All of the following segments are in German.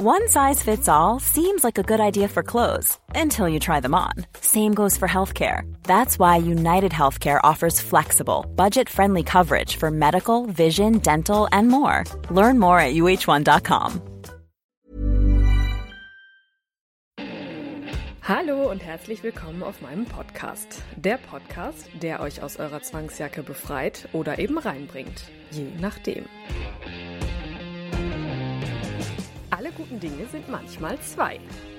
One size fits all seems like a good idea for clothes until you try them on. Same goes for healthcare. That's why United Healthcare offers flexible, budget friendly coverage for medical, vision, dental, and more. Learn more at uh1.com. Hallo und herzlich willkommen auf meinem Podcast. Der Podcast, der euch aus eurer Zwangsjacke befreit oder eben reinbringt. Je nachdem. Alle guten Dinge sind manchmal zwei.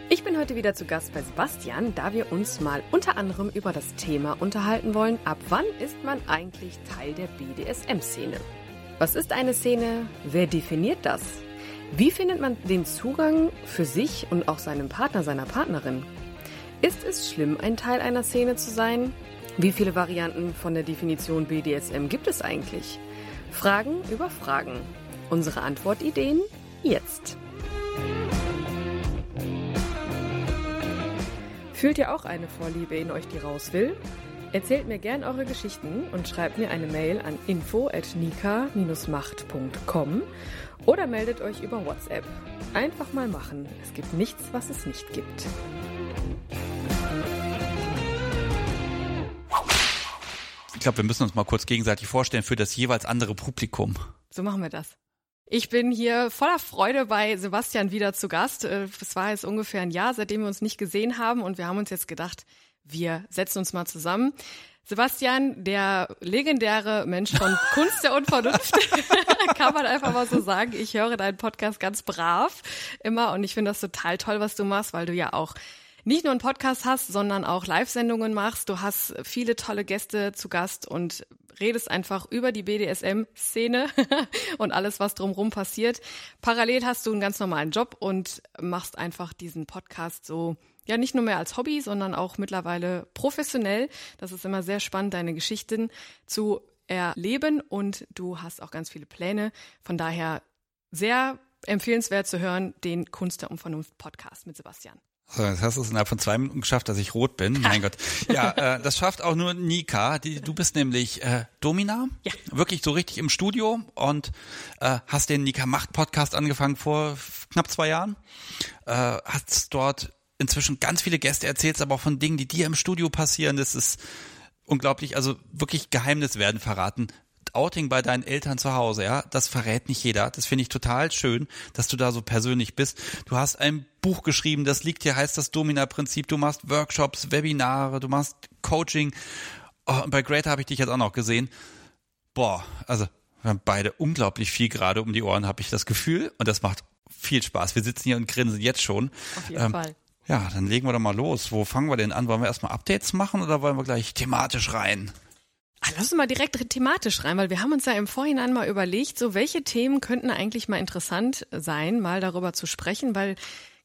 Ich bin heute wieder zu Gast bei Sebastian, da wir uns mal unter anderem über das Thema unterhalten wollen, ab wann ist man eigentlich Teil der BDSM-Szene? Was ist eine Szene? Wer definiert das? Wie findet man den Zugang für sich und auch seinem Partner, seiner Partnerin? Ist es schlimm, ein Teil einer Szene zu sein? Wie viele Varianten von der Definition BDSM gibt es eigentlich? Fragen über Fragen. Unsere Antwortideen jetzt. Fühlt ihr auch eine Vorliebe in euch, die raus will? Erzählt mir gern eure Geschichten und schreibt mir eine Mail an info@nika-macht.com oder meldet euch über WhatsApp. Einfach mal machen. Es gibt nichts, was es nicht gibt. Ich glaube, wir müssen uns mal kurz gegenseitig vorstellen für das jeweils andere Publikum. So machen wir das. Ich bin hier voller Freude bei Sebastian wieder zu Gast. Äh, es war jetzt ungefähr ein Jahr, seitdem wir uns nicht gesehen haben und wir haben uns jetzt gedacht, wir setzen uns mal zusammen. Sebastian, der legendäre Mensch von Kunst der Unvernunft, kann man einfach mal so sagen. Ich höre deinen Podcast ganz brav immer und ich finde das total toll, was du machst, weil du ja auch nicht nur einen Podcast hast, sondern auch Live-Sendungen machst. Du hast viele tolle Gäste zu Gast und redest einfach über die BDSM-Szene und alles, was drumherum passiert. Parallel hast du einen ganz normalen Job und machst einfach diesen Podcast so, ja, nicht nur mehr als Hobby, sondern auch mittlerweile professionell. Das ist immer sehr spannend, deine Geschichten zu erleben und du hast auch ganz viele Pläne. Von daher sehr empfehlenswert zu hören, den Kunst der Unvernunft Podcast mit Sebastian. So, jetzt hast du es innerhalb von zwei Minuten geschafft, dass ich rot bin. Mein Gott. Ja, äh, das schafft auch nur Nika. Die, du bist nämlich äh, Domina. Ja. Wirklich so richtig im Studio und äh, hast den Nika Macht Podcast angefangen vor knapp zwei Jahren. Äh, hast dort inzwischen ganz viele Gäste erzählt, aber auch von Dingen, die dir im Studio passieren. Das ist unglaublich. Also wirklich Geheimnis werden verraten. Outing bei deinen Eltern zu Hause, ja, das verrät nicht jeder. Das finde ich total schön, dass du da so persönlich bist. Du hast ein Buch geschrieben, das liegt hier, heißt das Domina-Prinzip. Du machst Workshops, Webinare, du machst Coaching. Oh, und bei Greater habe ich dich jetzt auch noch gesehen. Boah, also wir haben beide unglaublich viel gerade um die Ohren, habe ich das Gefühl. Und das macht viel Spaß. Wir sitzen hier und grinsen jetzt schon. Auf jeden ähm, Fall. Ja, dann legen wir doch mal los. Wo fangen wir denn an? Wollen wir erstmal Updates machen oder wollen wir gleich thematisch rein? Lass uns mal direkt thematisch rein, weil wir haben uns ja im Vorhinein mal überlegt, so welche Themen könnten eigentlich mal interessant sein, mal darüber zu sprechen, weil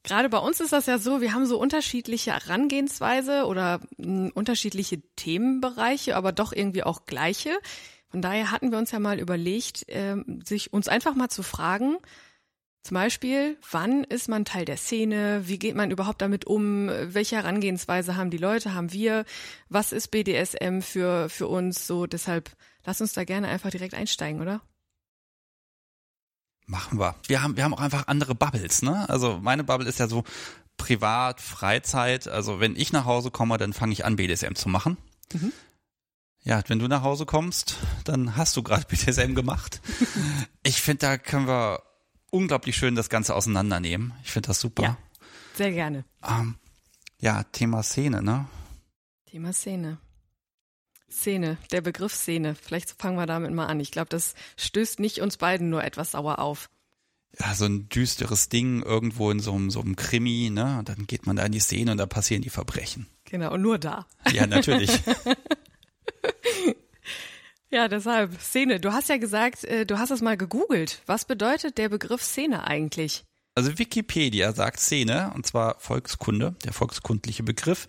gerade bei uns ist das ja so, wir haben so unterschiedliche Herangehensweise oder mh, hm, unterschiedliche Themenbereiche, aber doch irgendwie auch gleiche. Von daher hatten wir uns ja mal überlegt, äh, sich uns einfach mal zu fragen, zum Beispiel, wann ist man Teil der Szene? Wie geht man überhaupt damit um? Welche Herangehensweise haben die Leute, haben wir? Was ist BDSM für, für uns? So, deshalb lass uns da gerne einfach direkt einsteigen, oder? Machen wir. Wir haben, wir haben auch einfach andere Bubbles, ne? Also meine Bubble ist ja so privat, Freizeit. Also wenn ich nach Hause komme, dann fange ich an, BDSM zu machen. Mhm. Ja, wenn du nach Hause kommst, dann hast du gerade BDSM gemacht. ich finde, da können wir unglaublich schön das Ganze auseinandernehmen. Ich finde das super. Ja, sehr gerne. Ähm, ja, Thema Szene, ne? Thema Szene. Szene, der Begriff Szene. Vielleicht fangen wir damit mal an. Ich glaube, das stößt nicht uns beiden nur etwas sauer auf. Ja, so ein düsteres Ding irgendwo in so einem, so einem Krimi, ne? Und dann geht man da in die Szene und da passieren die Verbrechen. Genau, und nur da. Ja, natürlich. Ja, deshalb Szene. Du hast ja gesagt, äh, du hast es mal gegoogelt. Was bedeutet der Begriff Szene eigentlich? Also Wikipedia sagt Szene, und zwar Volkskunde, der volkskundliche Begriff.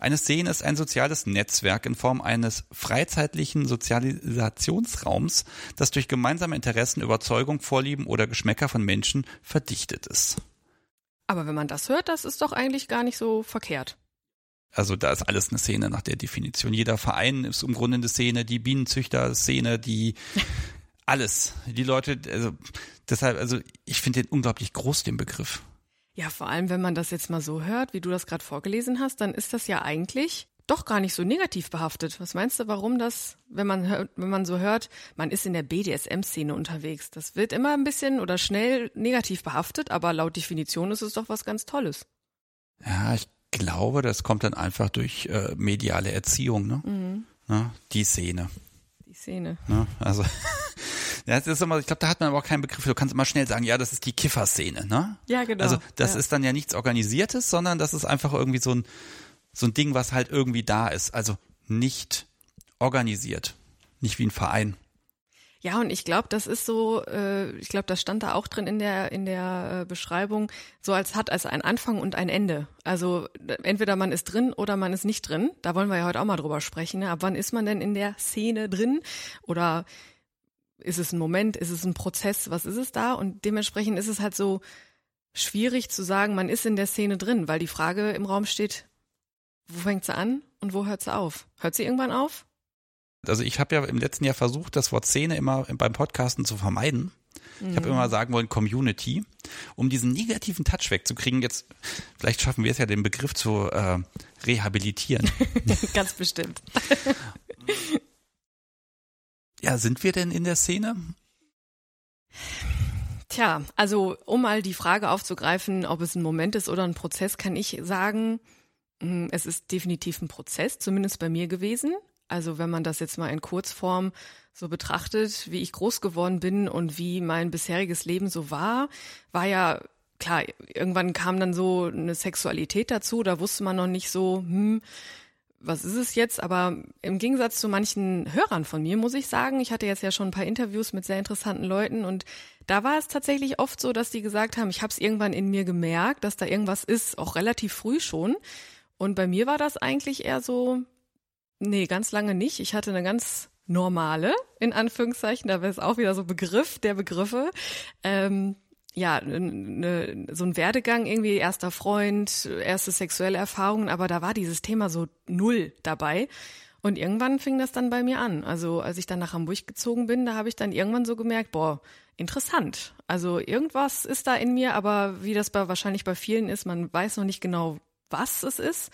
Eine Szene ist ein soziales Netzwerk in Form eines freizeitlichen Sozialisationsraums, das durch gemeinsame Interessen, Überzeugung, Vorlieben oder Geschmäcker von Menschen verdichtet ist. Aber wenn man das hört, das ist doch eigentlich gar nicht so verkehrt. Also da ist alles eine Szene nach der Definition. Jeder Verein ist im Grunde eine Szene, die Bienenzüchter-Szene, die alles. Die Leute, also deshalb, also ich finde den unglaublich groß, den Begriff. Ja, vor allem, wenn man das jetzt mal so hört, wie du das gerade vorgelesen hast, dann ist das ja eigentlich doch gar nicht so negativ behaftet. Was meinst du, warum das, wenn man hört, wenn man so hört, man ist in der BDSM-Szene unterwegs? Das wird immer ein bisschen oder schnell negativ behaftet, aber laut Definition ist es doch was ganz Tolles. Ja, ich glaube, das kommt dann einfach durch äh, mediale Erziehung, ne? Mhm. ne? Die Szene. Die Szene. Ne? Also Ja, das ist immer, ich glaube, da hat man aber auch keinen Begriff. Du kannst immer schnell sagen, ja, das ist die Kifferszene, ne? Ja, genau. Also das ja. ist dann ja nichts Organisiertes, sondern das ist einfach irgendwie so ein, so ein Ding, was halt irgendwie da ist. Also nicht organisiert. Nicht wie ein Verein. Ja, und ich glaube, das ist so, äh, ich glaube, das stand da auch drin in der in der äh, Beschreibung, so als hat es ein Anfang und ein Ende. Also entweder man ist drin oder man ist nicht drin. Da wollen wir ja heute auch mal drüber sprechen. Ne? Ab wann ist man denn in der Szene drin? Oder ist es ein Moment, ist es ein Prozess, was ist es da? Und dementsprechend ist es halt so schwierig zu sagen, man ist in der Szene drin, weil die Frage im Raum steht, wo fängt sie an und wo hört sie auf? Hört sie irgendwann auf? Also ich habe ja im letzten Jahr versucht, das Wort Szene immer beim Podcasten zu vermeiden. Ich habe mhm. immer sagen wollen Community, um diesen negativen Touch wegzukriegen. Jetzt vielleicht schaffen wir es ja, den Begriff zu äh, rehabilitieren. Ganz bestimmt. Ja, sind wir denn in der Szene? Tja, also um mal die Frage aufzugreifen, ob es ein Moment ist oder ein Prozess, kann ich sagen, hm, es ist definitiv ein Prozess, zumindest bei mir gewesen. Also wenn man das jetzt mal in Kurzform so betrachtet, wie ich groß geworden bin und wie mein bisheriges Leben so war, war ja klar, irgendwann kam dann so eine Sexualität dazu, da wusste man noch nicht so, hm, was ist es jetzt? Aber im Gegensatz zu manchen Hörern von mir muss ich sagen, ich hatte jetzt ja schon ein paar Interviews mit sehr interessanten Leuten und da war es tatsächlich oft so, dass die gesagt haben, ich habe es irgendwann in mir gemerkt, dass da irgendwas ist, auch relativ früh schon. Und bei mir war das eigentlich eher so, nee, ganz lange nicht. Ich hatte eine ganz normale, in Anführungszeichen, da wäre es auch wieder so Begriff der Begriffe. Ähm, ja, ne, so ein Werdegang irgendwie, erster Freund, erste sexuelle Erfahrungen, aber da war dieses Thema so null dabei. Und irgendwann fing das dann bei mir an. Also als ich dann nach Hamburg gezogen bin, da habe ich dann irgendwann so gemerkt, boah, interessant. Also irgendwas ist da in mir, aber wie das bei, wahrscheinlich bei vielen ist, man weiß noch nicht genau, was es ist.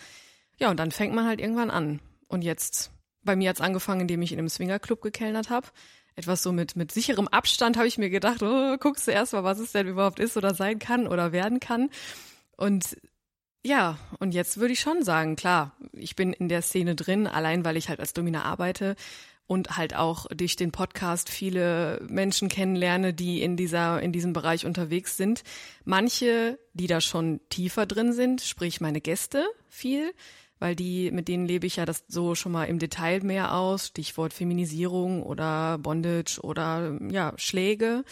Ja, und dann fängt man halt irgendwann an. Und jetzt, bei mir hat's angefangen, indem ich in einem Swingerclub gekellnert habe etwas so mit, mit sicherem Abstand habe ich mir gedacht, oh, guckst du erst mal, was es denn überhaupt ist oder sein kann oder werden kann. Und ja, und jetzt würde ich schon sagen, klar, ich bin in der Szene drin, allein weil ich halt als Domina arbeite und halt auch durch den Podcast viele Menschen kennenlerne, die in dieser, in diesem Bereich unterwegs sind. Manche, die da schon tiefer drin sind, sprich meine Gäste viel, weil die, mit denen lebe ich ja das so schon mal im Detail mehr aus, Stichwort Feminisierung oder Bondage oder ja, Schläge,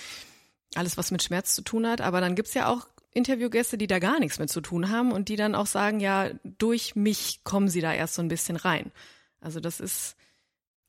alles was mit Schmerz zu tun hat. Aber dann gibt's ja auch Interviewgäste, die da gar nichts mit zu tun haben und die dann auch sagen, ja, durch mich kommen sie da erst so ein bisschen rein. Also das ist,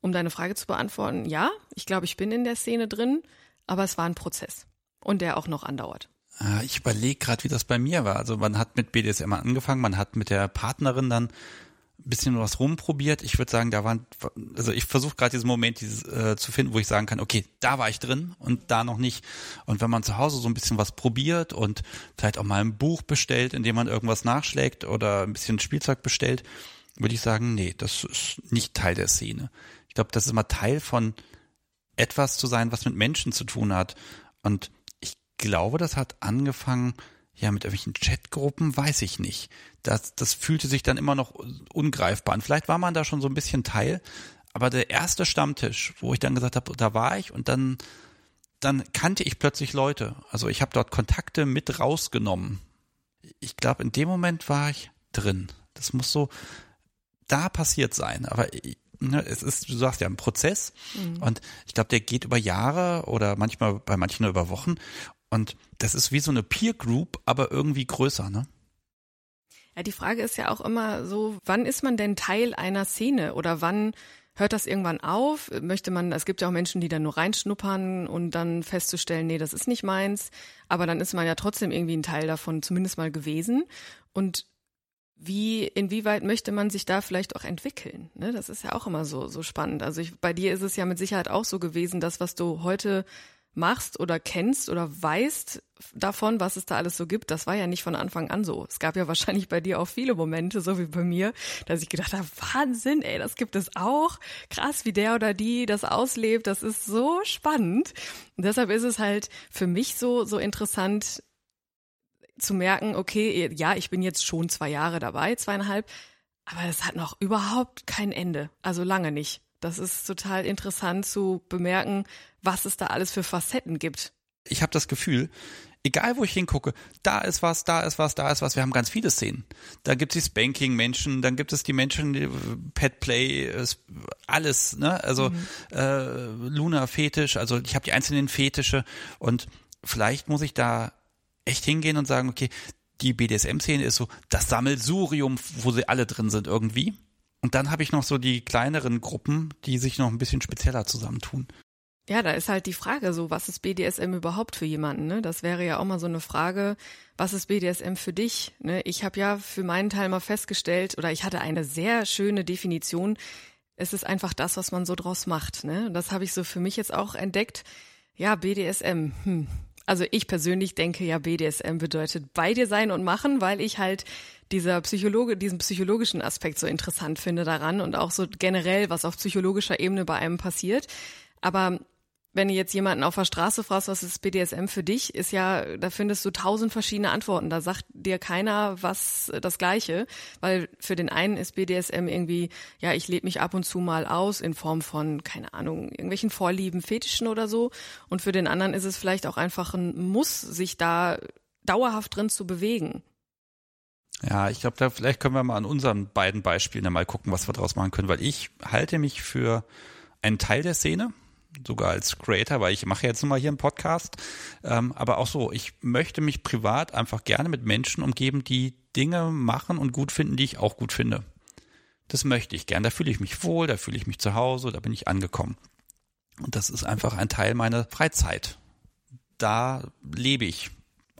um deine Frage zu beantworten, ja, ich glaube, ich bin in der Szene drin, aber es war ein Prozess und der auch noch andauert. Ah, ich überlege gerade, wie das bei mir war. Also man hat mit BDSM angefangen, man hat mit der Partnerin dann ein bisschen was rumprobiert. Ich würde sagen, da waren, also ich versuche gerade diesen Moment dieses, äh, zu finden, wo ich sagen kann, okay, da war ich drin und da noch nicht. Und wenn man zu Hause so ein bisschen was probiert und vielleicht auch mal ein Buch bestellt, in dem man irgendwas nachschlägt oder ein bisschen Spielzeug bestellt, würde ich sagen, nee, das ist nicht Teil der Szene. Ich glaube, das ist immer Teil von etwas zu sein, was mit Menschen zu tun hat. Und glaube, das hat angefangen, ja, mit irgendwelchen Chatgruppen, weiß ich nicht. Das, das fühlte sich dann immer noch ungreifbar an. Vielleicht war man da schon so ein bisschen Teil, aber der erste Stammtisch, wo ich dann gesagt habe, da war ich und dann, dann kannte ich plötzlich Leute. Also ich habe dort Kontakte mit rausgenommen. Ich glaube, in dem Moment war ich drin. Das muss so da passiert sein. Aber ne, es ist, du sagst ja, ein Prozess. Mhm. Und ich glaube, der geht über Jahre oder manchmal bei manchen nur über Wochen. Und das ist wie so eine Peer Group, aber irgendwie größer, ne? Ja, die Frage ist ja auch immer so, wann ist man denn Teil einer Szene oder wann hört das irgendwann auf? Möchte man, es gibt ja auch Menschen, die dann nur reinschnuppern und dann festzustellen, nee, das ist nicht meins, aber dann ist man ja trotzdem irgendwie ein Teil davon zumindest mal gewesen und wie, inwieweit möchte man sich da vielleicht auch entwickeln? Ne, das ist ja auch immer so, so spannend. Also ich, bei dir ist es ja mit Sicherheit auch so gewesen, das, was du heute machst oder kennst oder weißt davon, was es da alles so gibt, das war ja nicht von Anfang an so. Es gab ja wahrscheinlich bei dir auch viele Momente, so wie bei mir, dass ich gedacht habe, Wahnsinn, ey, das gibt es auch. Krass, wie der oder die das auslebt, das ist so spannend. Und deshalb ist es halt für mich so, so interessant zu merken, okay, ja, ich bin jetzt schon zwei Jahre dabei, zweieinhalb, aber es hat noch überhaupt kein Ende. Also lange nicht. Das ist total interessant zu bemerken, was es da alles für Facetten gibt. Ich habe das Gefühl, egal wo ich hingucke, da ist was, da ist was, da ist was. Wir haben ganz viele Szenen. Da gibt es die Spanking-Menschen, dann gibt es die Menschen, die Pet Play, alles, ne? Also mhm. äh, Luna-Fetisch, also ich habe die einzelnen Fetische und vielleicht muss ich da echt hingehen und sagen, okay, die BDSM-Szene ist so das Sammelsurium, wo sie alle drin sind irgendwie. Und dann habe ich noch so die kleineren Gruppen, die sich noch ein bisschen spezieller zusammentun. Ja, da ist halt die Frage so, was ist BDSM überhaupt für jemanden? Ne? Das wäre ja auch mal so eine Frage, was ist BDSM für dich? Ne? Ich habe ja für meinen Teil mal festgestellt, oder ich hatte eine sehr schöne Definition, es ist einfach das, was man so draus macht. Ne? Und das habe ich so für mich jetzt auch entdeckt. Ja, BDSM. Hm. Also ich persönlich denke ja, BDSM bedeutet bei dir sein und machen, weil ich halt dieser Psychologe, diesen psychologischen Aspekt so interessant finde daran und auch so generell, was auf psychologischer Ebene bei einem passiert. Aber wenn du jetzt jemanden auf der Straße fragst, was ist BDSM für dich, ist ja, da findest du tausend verschiedene Antworten. Da sagt dir keiner was äh, das Gleiche, weil für den einen ist BDSM irgendwie, ja, ich lebe mich ab und zu mal aus in Form von, keine Ahnung, irgendwelchen Vorlieben, Fetischen oder so. Und für den anderen ist es vielleicht auch einfach ein Muss, sich da dauerhaft drin zu bewegen. Ja, ich glaube, da vielleicht können wir mal an unseren beiden Beispielen mal gucken, was wir daraus machen können, weil ich halte mich für einen Teil der Szene, sogar als Creator, weil ich mache jetzt nun mal hier einen Podcast, ähm, aber auch so, ich möchte mich privat einfach gerne mit Menschen umgeben, die Dinge machen und gut finden, die ich auch gut finde. Das möchte ich gern. Da fühle ich mich wohl, da fühle ich mich zu Hause, da bin ich angekommen. Und das ist einfach ein Teil meiner Freizeit. Da lebe ich.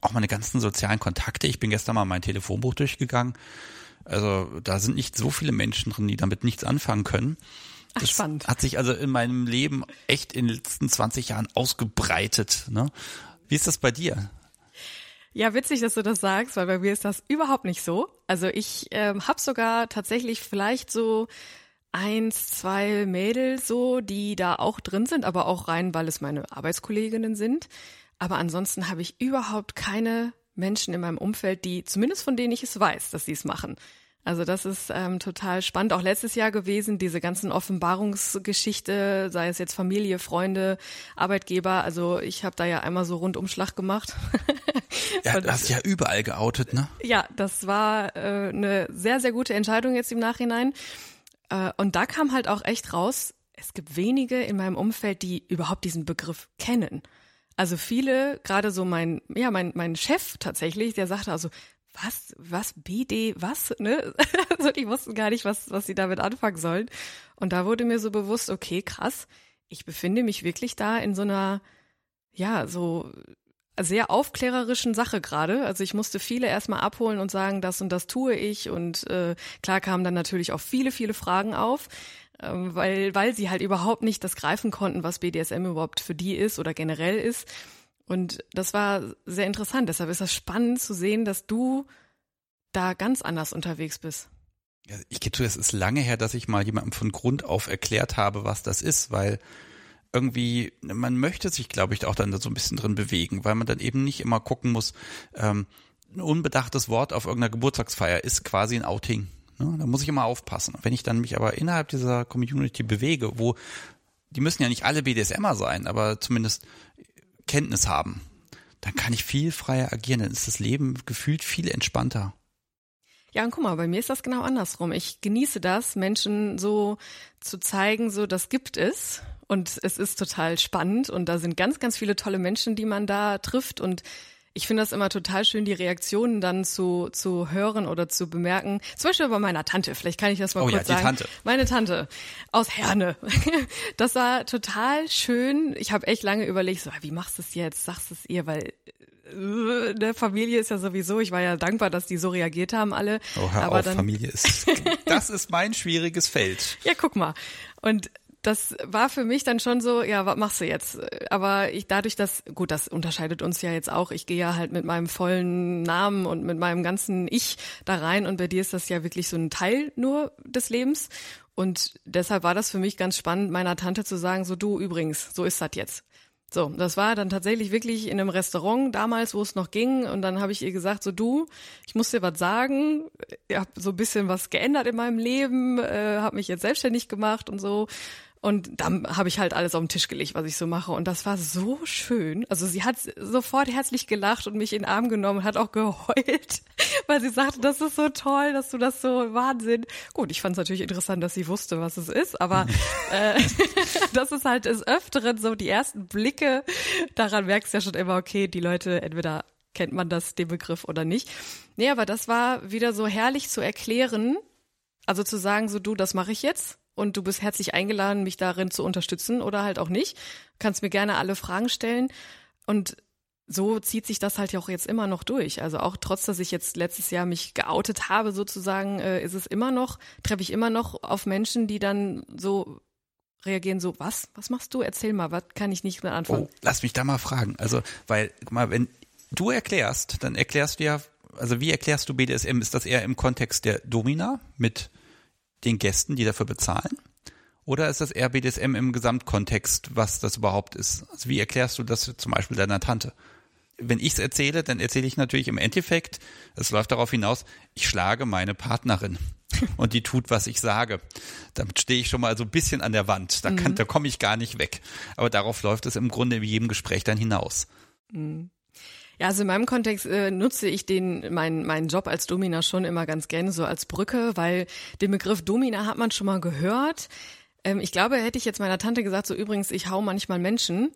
Auch meine ganzen sozialen Kontakte. Ich bin gestern mal mein Telefonbuch durchgegangen. Also da sind nicht so viele Menschen drin, die damit nichts anfangen können. Ach, das spannend. hat sich also in meinem Leben echt in den letzten 20 Jahren ausgebreitet. Ne? Wie ist das bei dir? Ja, witzig, dass du das sagst, weil bei mir ist das überhaupt nicht so. Also ich ähm, habe sogar tatsächlich vielleicht so eins, zwei Mädels so, die da auch drin sind, aber auch rein, weil es meine Arbeitskolleginnen sind. Aber ansonsten habe ich überhaupt keine Menschen in meinem Umfeld, die, zumindest von denen ich es weiß, dass sie es machen. Also das ist ähm, total spannend. Auch letztes Jahr gewesen, diese ganzen Offenbarungsgeschichte, sei es jetzt Familie, Freunde, Arbeitgeber. Also ich habe da ja einmal so Rundumschlag gemacht. ja, du hast ja überall geoutet, ne? Ja, das war äh, eine sehr, sehr gute Entscheidung jetzt im Nachhinein. Äh, und da kam halt auch echt raus, es gibt wenige in meinem Umfeld, die überhaupt diesen Begriff kennen. Also viele, gerade so mein, ja, mein, mein Chef tatsächlich, der sagte also, was, was, BD, was, ne? also die wussten gar nicht, was, was sie damit anfangen sollen. Und da wurde mir so bewusst, okay, krass, ich befinde mich wirklich da in so einer, ja, so sehr aufklärerischen Sache gerade. Also ich musste viele erstmal abholen und sagen, das und das tue ich. Und äh, klar kamen dann natürlich auch viele, viele Fragen auf, ähm, weil, weil sie halt überhaupt nicht das greifen konnten, was BDSM überhaupt für die ist oder generell ist. Und das war sehr interessant. Deshalb ist das spannend zu sehen, dass du da ganz anders unterwegs bist. Ja, ich gebe zu, es ist lange her, dass ich mal jemandem von Grund auf erklärt habe, was das ist, weil irgendwie, man möchte sich, glaube ich, auch dann so ein bisschen drin bewegen, weil man dann eben nicht immer gucken muss, ähm, ein unbedachtes Wort auf irgendeiner Geburtstagsfeier ist quasi ein Outing. Ne? Da muss ich immer aufpassen. Wenn ich dann mich aber innerhalb dieser Community bewege, wo die müssen ja nicht alle BDSMer sein, aber zumindest Kenntnis haben, dann kann ich viel freier agieren, dann ist das Leben gefühlt viel entspannter. Ja, und guck mal, bei mir ist das genau andersrum. Ich genieße das, Menschen so zu zeigen, so das gibt es und es ist total spannend und da sind ganz, ganz viele tolle Menschen, die man da trifft und ich finde das immer total schön, die Reaktionen dann zu, zu hören oder zu bemerken. Zum Beispiel bei meiner Tante, vielleicht kann ich das mal oh, kurz ja, die sagen. Tante. Meine Tante aus Herne. Das war total schön. Ich habe echt lange überlegt, so, wie machst du es jetzt? Sagst du es ihr, weil äh, der Familie ist ja sowieso, ich war ja dankbar, dass die so reagiert haben alle. Oh, hör aber auf, dann, Familie ist, das ist mein schwieriges Feld. Ja, guck mal. Und das war für mich dann schon so, ja, was machst du jetzt? Aber ich dadurch, dass, gut, das unterscheidet uns ja jetzt auch. Ich gehe ja halt mit meinem vollen Namen und mit meinem ganzen Ich da rein und bei dir ist das ja wirklich so ein Teil nur des Lebens. Und deshalb war das für mich ganz spannend, meiner Tante zu sagen, so du übrigens, so ist das jetzt. So, das war dann tatsächlich wirklich in einem Restaurant damals, wo es noch ging. Und dann habe ich ihr gesagt, so du, ich muss dir was sagen. Ich habe so ein bisschen was geändert in meinem Leben, äh, habe mich jetzt selbstständig gemacht und so. Und dann habe ich halt alles auf den Tisch gelegt, was ich so mache. Und das war so schön. Also sie hat sofort herzlich gelacht und mich in den Arm genommen und hat auch geheult, weil sie sagte, das ist so toll, dass du das so Wahnsinn. Gut, ich fand es natürlich interessant, dass sie wusste, was es ist, aber äh, das ist halt des Öfteren so die ersten Blicke. Daran merkst du ja schon immer, okay, die Leute entweder kennt man das, den Begriff oder nicht. Nee, aber das war wieder so herrlich zu erklären. Also zu sagen, so du, das mache ich jetzt und du bist herzlich eingeladen, mich darin zu unterstützen oder halt auch nicht. Du kannst mir gerne alle Fragen stellen und so zieht sich das halt auch jetzt immer noch durch. Also auch trotz, dass ich jetzt letztes Jahr mich geoutet habe, sozusagen, äh, ist es immer noch, treffe ich immer noch auf Menschen, die dann so reagieren, so, was? Was machst du? Erzähl mal, was kann ich nicht mehr anfangen? Oh, lass mich da mal fragen. Also, weil, guck mal, wenn du erklärst, dann erklärst du ja, also wie erklärst du BDSM? Ist das eher im Kontext der Domina mit den Gästen, die dafür bezahlen? Oder ist das eher BDSM im Gesamtkontext, was das überhaupt ist? Also wie erklärst du das zum Beispiel deiner Tante? Wenn ich es erzähle, dann erzähle ich natürlich im Endeffekt, es läuft darauf hinaus, ich schlage meine Partnerin und die tut, was ich sage. Damit stehe ich schon mal so ein bisschen an der Wand. Da, kann, mhm. da komme ich gar nicht weg. Aber darauf läuft es im Grunde in jedem Gespräch dann hinaus. Mhm. Ja, also in meinem Kontext äh, nutze ich den meinen meinen Job als Domina schon immer ganz gerne so als Brücke, weil den Begriff Domina hat man schon mal gehört. Ähm, ich glaube, hätte ich jetzt meiner Tante gesagt, so übrigens, ich hau manchmal Menschen,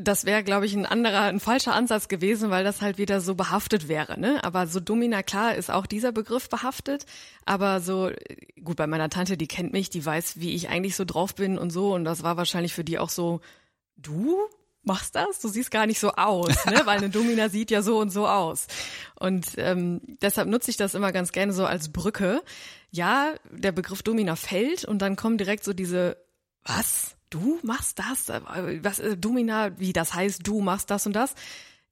das wäre, glaube ich, ein anderer, ein falscher Ansatz gewesen, weil das halt wieder so behaftet wäre. Ne? Aber so Domina, klar, ist auch dieser Begriff behaftet. Aber so, gut, bei meiner Tante, die kennt mich, die weiß, wie ich eigentlich so drauf bin und so. Und das war wahrscheinlich für die auch so, du? Machst das? Du siehst gar nicht so aus, ne? weil eine Domina sieht ja so und so aus. Und ähm, deshalb nutze ich das immer ganz gerne so als Brücke. Ja, der Begriff Domina fällt und dann kommen direkt so diese, was? Du machst das? Was, äh, Domina, wie das heißt, du machst das und das?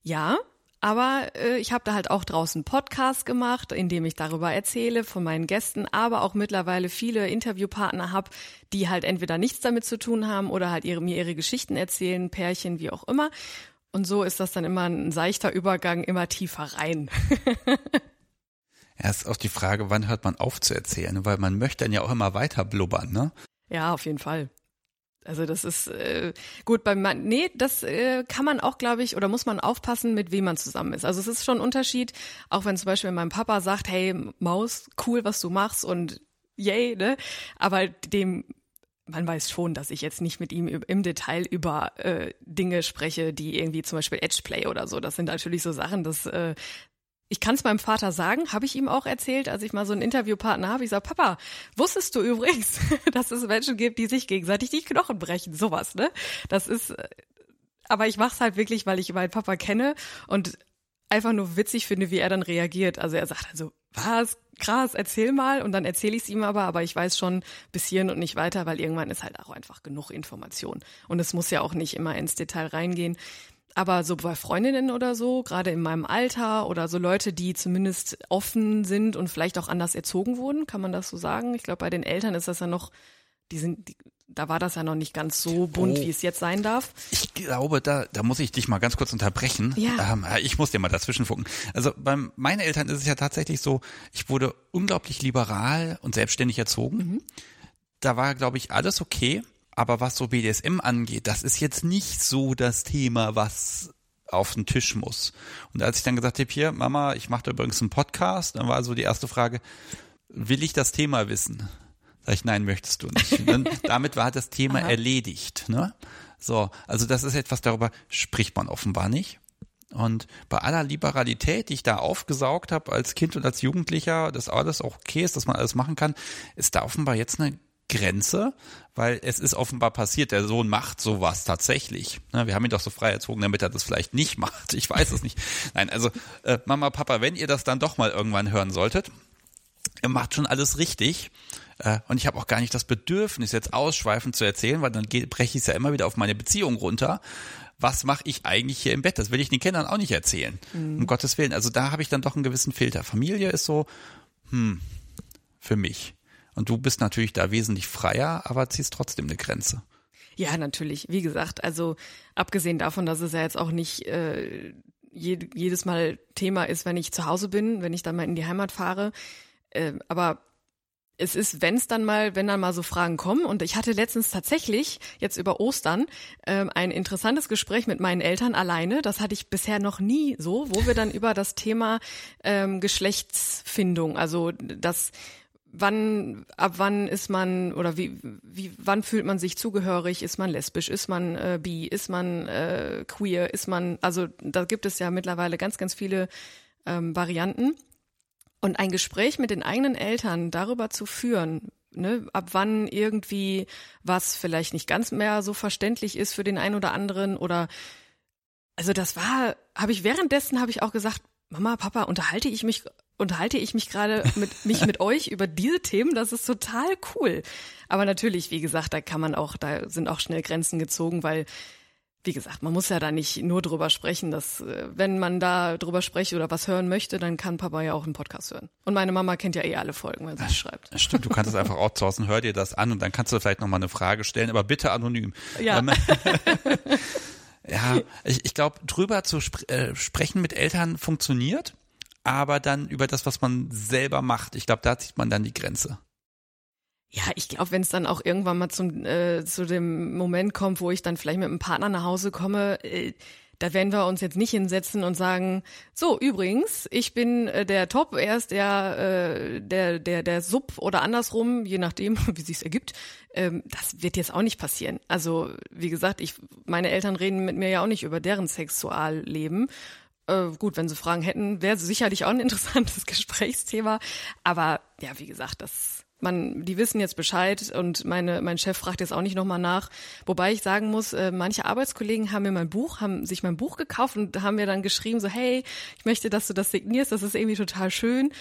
Ja, aber äh, ich habe da halt auch draußen Podcast gemacht, in dem ich darüber erzähle von meinen Gästen, aber auch mittlerweile viele Interviewpartner habe, die halt entweder nichts damit zu tun haben oder halt ihre, mir ihre Geschichten erzählen, Pärchen, wie auch immer. Und so ist das dann immer ein seichter Übergang, immer tiefer rein. Ja, ist auch die Frage, wann hört man auf zu erzählen, weil man möchte dann ja auch immer weiter blubbern, ne? Ja, auf jeden Fall. Also das ist äh, gut beim Mann. Nee, das äh, kann man auch, glaube ich, oder muss man aufpassen, mit wem man zusammen ist. Also es ist schon ein Unterschied, auch wenn zum Beispiel mein Papa sagt, hey Maus, cool, was du machst und yay, ne? Aber dem man weiß schon, dass ich jetzt nicht mit ihm im Detail über äh, Dinge spreche, die irgendwie zum Beispiel Edgeplay oder so. Das sind natürlich so Sachen, das äh, ich kann es meinem Vater sagen, habe ich ihm auch erzählt, als ich mal so einen Interviewpartner habe. Ich sage, Papa, wusstest du übrigens, dass es Menschen gibt, die sich gegenseitig die Knochen brechen? Sowas, ne? Das ist, äh, aber ich mache es halt wirklich, weil ich meinen Papa kenne und einfach nur witzig finde, wie er dann reagiert. Also er sagt also, was? Krass, erzähl mal. Und dann erzähle ich es ihm aber, aber ich weiß schon bis hierhin und nicht weiter, weil irgendwann ist halt auch einfach genug Information. Und es muss ja auch nicht immer ins Detail reingehen. Aber so bei Freundinnen oder so, gerade in meinem Alter oder so Leute, die zumindest offen sind und vielleicht auch anders erzogen wurden, kann man das so sagen? Ich glaube, bei den Eltern ist das ja noch, die sind, die, da war das ja noch nicht ganz so bunt, oh. wie es jetzt sein darf. Ich glaube, da, da muss ich dich mal ganz kurz unterbrechen. Ja. Ähm, ich muss dir mal dazwischen fucken. Also bei meinen Eltern ist es ja tatsächlich so, ich wurde unglaublich liberal und selbstständig erzogen. Mhm. Da war, glaube ich, alles okay. Aber was so BDSM angeht, das ist jetzt nicht so das Thema, was auf den Tisch muss. Und als ich dann gesagt habe, hier, Mama, ich mache da übrigens einen Podcast, dann war so die erste Frage, will ich das Thema wissen? Sag ich, nein, möchtest du nicht. Dann, damit war das Thema Aha. erledigt. Ne? So, also das ist etwas, darüber spricht man offenbar nicht. Und bei aller Liberalität, die ich da aufgesaugt habe als Kind und als Jugendlicher, dass alles auch okay ist, dass man alles machen kann, ist da offenbar jetzt eine Grenze, weil es ist offenbar passiert, der Sohn macht sowas tatsächlich. Wir haben ihn doch so frei erzogen, damit er das vielleicht nicht macht. Ich weiß es nicht. Nein, also äh, Mama, Papa, wenn ihr das dann doch mal irgendwann hören solltet, ihr macht schon alles richtig. Äh, und ich habe auch gar nicht das Bedürfnis, jetzt ausschweifend zu erzählen, weil dann breche ich es ja immer wieder auf meine Beziehung runter. Was mache ich eigentlich hier im Bett? Das will ich den Kindern auch nicht erzählen. Mhm. Um Gottes Willen. Also da habe ich dann doch einen gewissen Filter. Familie ist so, hm, für mich. Und du bist natürlich da wesentlich freier, aber ziehst trotzdem eine Grenze. Ja, natürlich. Wie gesagt, also abgesehen davon, dass es ja jetzt auch nicht äh, jedes Mal Thema ist, wenn ich zu Hause bin, wenn ich dann mal in die Heimat fahre. Äh, aber es ist, wenn es dann mal, wenn dann mal so Fragen kommen, und ich hatte letztens tatsächlich jetzt über Ostern ähm, ein interessantes Gespräch mit meinen Eltern alleine. Das hatte ich bisher noch nie so, wo wir dann über das Thema ähm, Geschlechtsfindung, also das wann, ab wann ist man oder wie, wie, wann fühlt man sich zugehörig? Ist man lesbisch? Ist man äh, bi? Ist man äh, queer? Ist man, also da gibt es ja mittlerweile ganz, ganz viele ähm, Varianten. Und ein Gespräch mit den eigenen Eltern darüber zu führen, ne, ab wann irgendwie was vielleicht nicht ganz mehr so verständlich ist für den einen oder anderen oder also das war, habe ich währenddessen habe ich auch gesagt, Mama, Papa, unterhalte ich mich unterhalte ich mich gerade mit mich mit euch über diese Themen, das ist total cool. Aber natürlich, wie gesagt, da kann man auch, da sind auch schnell Grenzen gezogen, weil wie gesagt, man muss ja da nicht nur drüber sprechen, dass äh, wenn man da drüber spricht oder was hören möchte, dann kann Papa ja auch einen Podcast hören. Und meine Mama kennt ja eh alle Folgen, wenn sie es schreibt. Stimmt, du kannst es einfach outsourcen, hör dir das an und dann kannst du vielleicht nochmal eine Frage stellen, aber bitte anonym. Ja. Ähm, ja, ich, ich glaube, drüber zu sp äh, sprechen mit Eltern funktioniert, aber dann über das, was man selber macht, ich glaube, da zieht man dann die Grenze. Ja, ich glaube, wenn es dann auch irgendwann mal zum äh, zu dem Moment kommt, wo ich dann vielleicht mit einem Partner nach Hause komme, äh, da werden wir uns jetzt nicht hinsetzen und sagen, so übrigens, ich bin äh, der Top, er ist der äh, der der der Sub oder andersrum, je nachdem, wie sich's ergibt. Ähm, das wird jetzt auch nicht passieren. Also wie gesagt, ich meine Eltern reden mit mir ja auch nicht über deren Sexualleben. Äh, gut, wenn sie Fragen hätten, wäre sicherlich auch ein interessantes Gesprächsthema. Aber ja, wie gesagt, das man, die wissen jetzt Bescheid und meine, mein Chef fragt jetzt auch nicht nochmal nach. Wobei ich sagen muss, äh, manche Arbeitskollegen haben mir mein Buch, haben sich mein Buch gekauft und haben mir dann geschrieben, so, hey, ich möchte, dass du das signierst, das ist irgendwie total schön.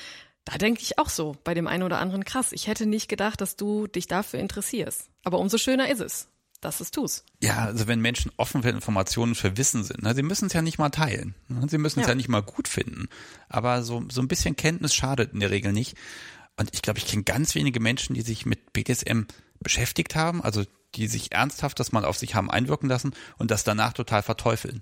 Da denke ich auch so bei dem einen oder anderen krass. Ich hätte nicht gedacht, dass du dich dafür interessierst. Aber umso schöner ist es, dass es tust. Ja, also wenn Menschen offen für Informationen, für Wissen sind, ne, sie müssen es ja nicht mal teilen. Ne, sie müssen es ja. ja nicht mal gut finden. Aber so, so ein bisschen Kenntnis schadet in der Regel nicht. Und ich glaube, ich kenne ganz wenige Menschen, die sich mit BDSM beschäftigt haben, also die sich ernsthaft das mal auf sich haben einwirken lassen und das danach total verteufeln.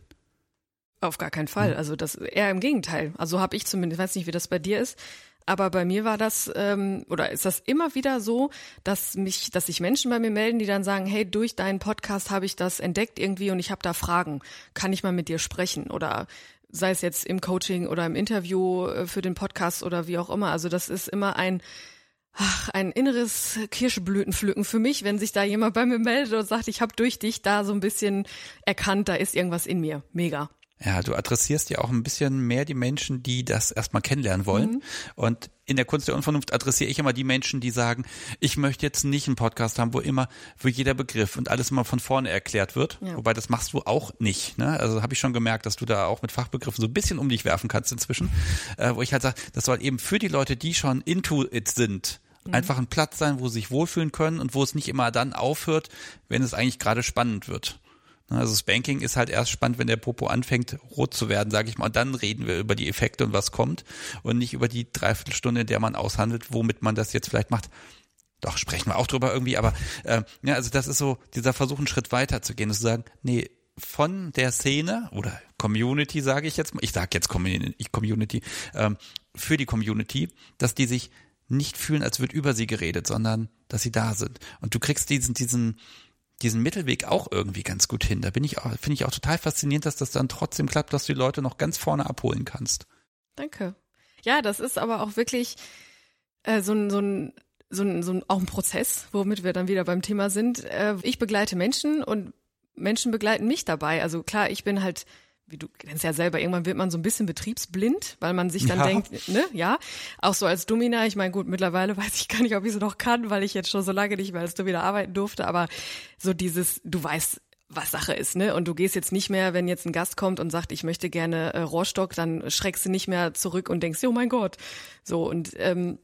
Auf gar keinen Fall. Also das eher im Gegenteil. Also habe ich zumindest, ich weiß nicht, wie das bei dir ist, aber bei mir war das ähm, oder ist das immer wieder so, dass mich, dass sich Menschen bei mir melden, die dann sagen, hey, durch deinen Podcast habe ich das entdeckt irgendwie und ich habe da Fragen. Kann ich mal mit dir sprechen? Oder sei es jetzt im Coaching oder im Interview äh, für den Podcast oder wie auch immer. Also das ist immer ein ach, ein inneres Kirschblütenpflücken für mich, wenn sich da jemand bei mir meldet und sagt, ich habe durch dich da so ein bisschen erkannt, da ist irgendwas in mir. Mega. Ja, du adressierst ja auch ein bisschen mehr die Menschen, die das erstmal kennenlernen wollen. Mhm. Und in der Kunst der Unvernunft adressiere ich immer die Menschen, die sagen, ich möchte jetzt nicht einen Podcast haben, wo immer, wo jeder Begriff und alles immer von vorne erklärt wird. Ja. Wobei das machst du auch nicht. Ne? Also habe ich schon gemerkt, dass du da auch mit Fachbegriffen so ein bisschen um dich werfen kannst inzwischen. Äh, wo ich halt sage, das soll eben für die Leute, die schon into it sind, mhm. einfach ein Platz sein, wo sie sich wohlfühlen können und wo es nicht immer dann aufhört, wenn es eigentlich gerade spannend wird. Ne, also Spanking ist halt erst spannend, wenn der Popo anfängt rot zu werden, sage ich mal. Und dann reden wir über die Effekte und was kommt und nicht über die Dreiviertelstunde, in der man aushandelt, womit man das jetzt vielleicht macht. Doch, sprechen wir auch drüber irgendwie, aber äh, ja, also das ist so dieser Versuch, einen Schritt weiter zu gehen und zu sagen, nee, von der Szene oder Community, sage ich jetzt mal, ich sage jetzt Community, ähm, für die Community, dass die sich nicht fühlen, als wird über sie geredet, sondern dass sie da sind. Und du kriegst diesen, diesen, diesen Mittelweg auch irgendwie ganz gut hin. Da bin ich auch, finde ich auch total faszinierend, dass das dann trotzdem klappt, dass du die Leute noch ganz vorne abholen kannst. Danke. Ja, das ist aber auch wirklich äh, so ein, so ein so ein, so ein, auch ein Prozess, womit wir dann wieder beim Thema sind. Äh, ich begleite Menschen und Menschen begleiten mich dabei. Also klar, ich bin halt wie du kennst ja selber, irgendwann wird man so ein bisschen betriebsblind, weil man sich dann ja. denkt, ne, ja, auch so als Domina, ich meine, gut, mittlerweile weiß ich gar nicht, ob ich es noch kann, weil ich jetzt schon so lange nicht mehr als Domina arbeiten durfte, aber so dieses, du weißt, was Sache ist, ne? Und du gehst jetzt nicht mehr, wenn jetzt ein Gast kommt und sagt, ich möchte gerne äh, Rohrstock, dann schreckst du nicht mehr zurück und denkst, oh mein Gott. So, und ähm,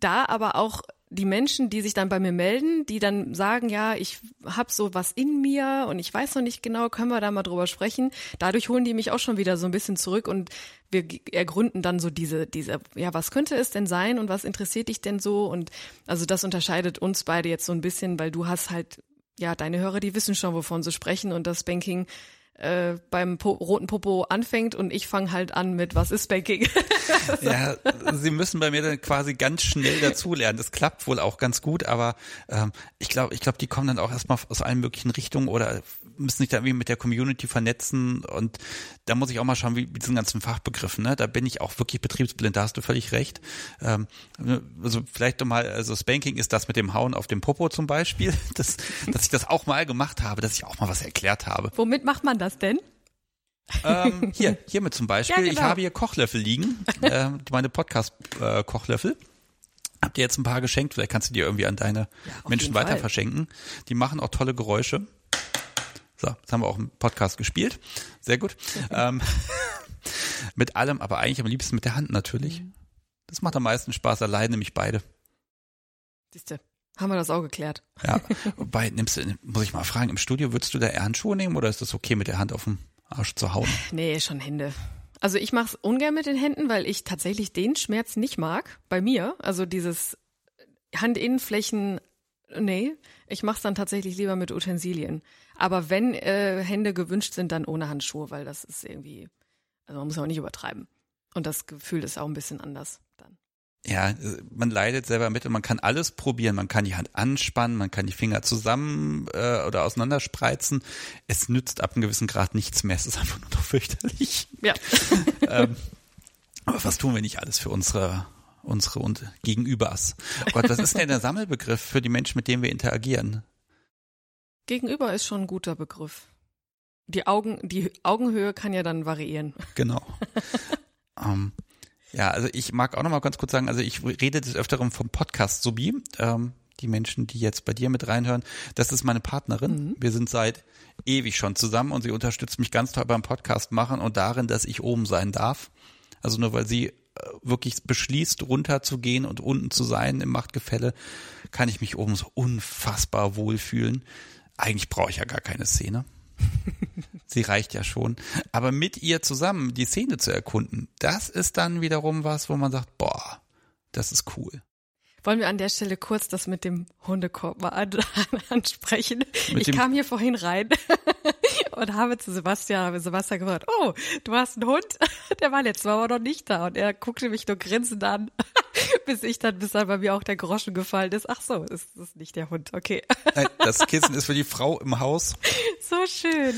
da aber auch die Menschen, die sich dann bei mir melden, die dann sagen, ja, ich habe so was in mir und ich weiß noch nicht genau, können wir da mal drüber sprechen. Dadurch holen die mich auch schon wieder so ein bisschen zurück und wir ergründen dann so diese, diese, ja, was könnte es denn sein und was interessiert dich denn so? Und also das unterscheidet uns beide jetzt so ein bisschen, weil du hast halt, ja, deine Hörer, die wissen schon, wovon sie sprechen und das Banking äh, beim po roten Popo anfängt und ich fange halt an mit was ist Banking. ja, sie müssen bei mir dann quasi ganz schnell dazulernen. Das klappt wohl auch ganz gut, aber ähm, ich glaube, ich glaube, die kommen dann auch erstmal aus allen möglichen Richtungen oder müssen sich da irgendwie mit der Community vernetzen und da muss ich auch mal schauen, wie mit diesen ganzen Fachbegriffen, ne? Da bin ich auch wirklich betriebsblind, da hast du völlig recht. Ähm, also vielleicht nochmal, also Spanking ist das mit dem Hauen auf dem Popo zum Beispiel, dass, dass ich das auch mal gemacht habe, dass ich auch mal was erklärt habe. Womit macht man das denn? ähm, hier, hiermit zum Beispiel. Ja, genau. Ich habe hier Kochlöffel liegen, äh, meine Podcast-Kochlöffel. Hab dir jetzt ein paar geschenkt, vielleicht kannst du dir irgendwie an deine ja, Menschen weiter Fall. verschenken. Die machen auch tolle Geräusche. So, jetzt haben wir auch im Podcast gespielt. Sehr gut. ähm, mit allem, aber eigentlich am liebsten mit der Hand natürlich. Mhm. Das macht am meisten Spaß, allein nämlich beide. Siehste, haben wir das auch geklärt. Ja, wobei, nimmst du, muss ich mal fragen, im Studio würdest du da eher Handschuhe nehmen oder ist das okay mit der Hand auf dem Arsch zu hauen? Nee, schon Hände. Also ich mache es ungern mit den Händen, weil ich tatsächlich den Schmerz nicht mag, bei mir. Also dieses Handinnenflächen, nee, ich mache es dann tatsächlich lieber mit Utensilien. Aber wenn äh, Hände gewünscht sind, dann ohne Handschuhe, weil das ist irgendwie, also man muss auch nicht übertreiben. Und das Gefühl ist auch ein bisschen anders dann. Ja, man leidet selber mit und man kann alles probieren. Man kann die Hand anspannen, man kann die Finger zusammen äh, oder auseinanderspreizen. Es nützt ab einem gewissen Grad nichts mehr. Es ist einfach nur noch fürchterlich. Ja. ähm, aber was tun wir nicht alles für unsere unsere und Gegenübers? Oh Gott, was ist denn der Sammelbegriff für die Menschen, mit denen wir interagieren? Gegenüber ist schon ein guter Begriff. Die Augen, die Augenhöhe kann ja dann variieren. Genau. ähm, ja, also ich mag auch noch mal ganz kurz sagen, also ich rede des Öfteren vom Podcast Subi. Ähm, die Menschen, die jetzt bei dir mit reinhören, das ist meine Partnerin. Mhm. Wir sind seit ewig schon zusammen und sie unterstützt mich ganz toll beim Podcast machen und darin, dass ich oben sein darf. Also nur weil sie äh, wirklich beschließt, runterzugehen und unten zu sein im Machtgefälle, kann ich mich oben so unfassbar wohlfühlen. Eigentlich brauche ich ja gar keine Szene. Sie reicht ja schon. Aber mit ihr zusammen die Szene zu erkunden, das ist dann wiederum was, wo man sagt, boah, das ist cool. Wollen wir an der Stelle kurz das mit dem Hundekorb mal an, ansprechen? Mit ich kam hier vorhin rein und habe zu Sebastian, habe Sebastian gefragt, oh, du hast einen Hund? Der war letztes Mal aber noch nicht da und er guckte mich nur grinsend an, bis ich dann, bis dann bei mir auch der Groschen gefallen ist. Ach so, ist das nicht der Hund, okay. Nein, das Kissen ist für die Frau im Haus. So schön.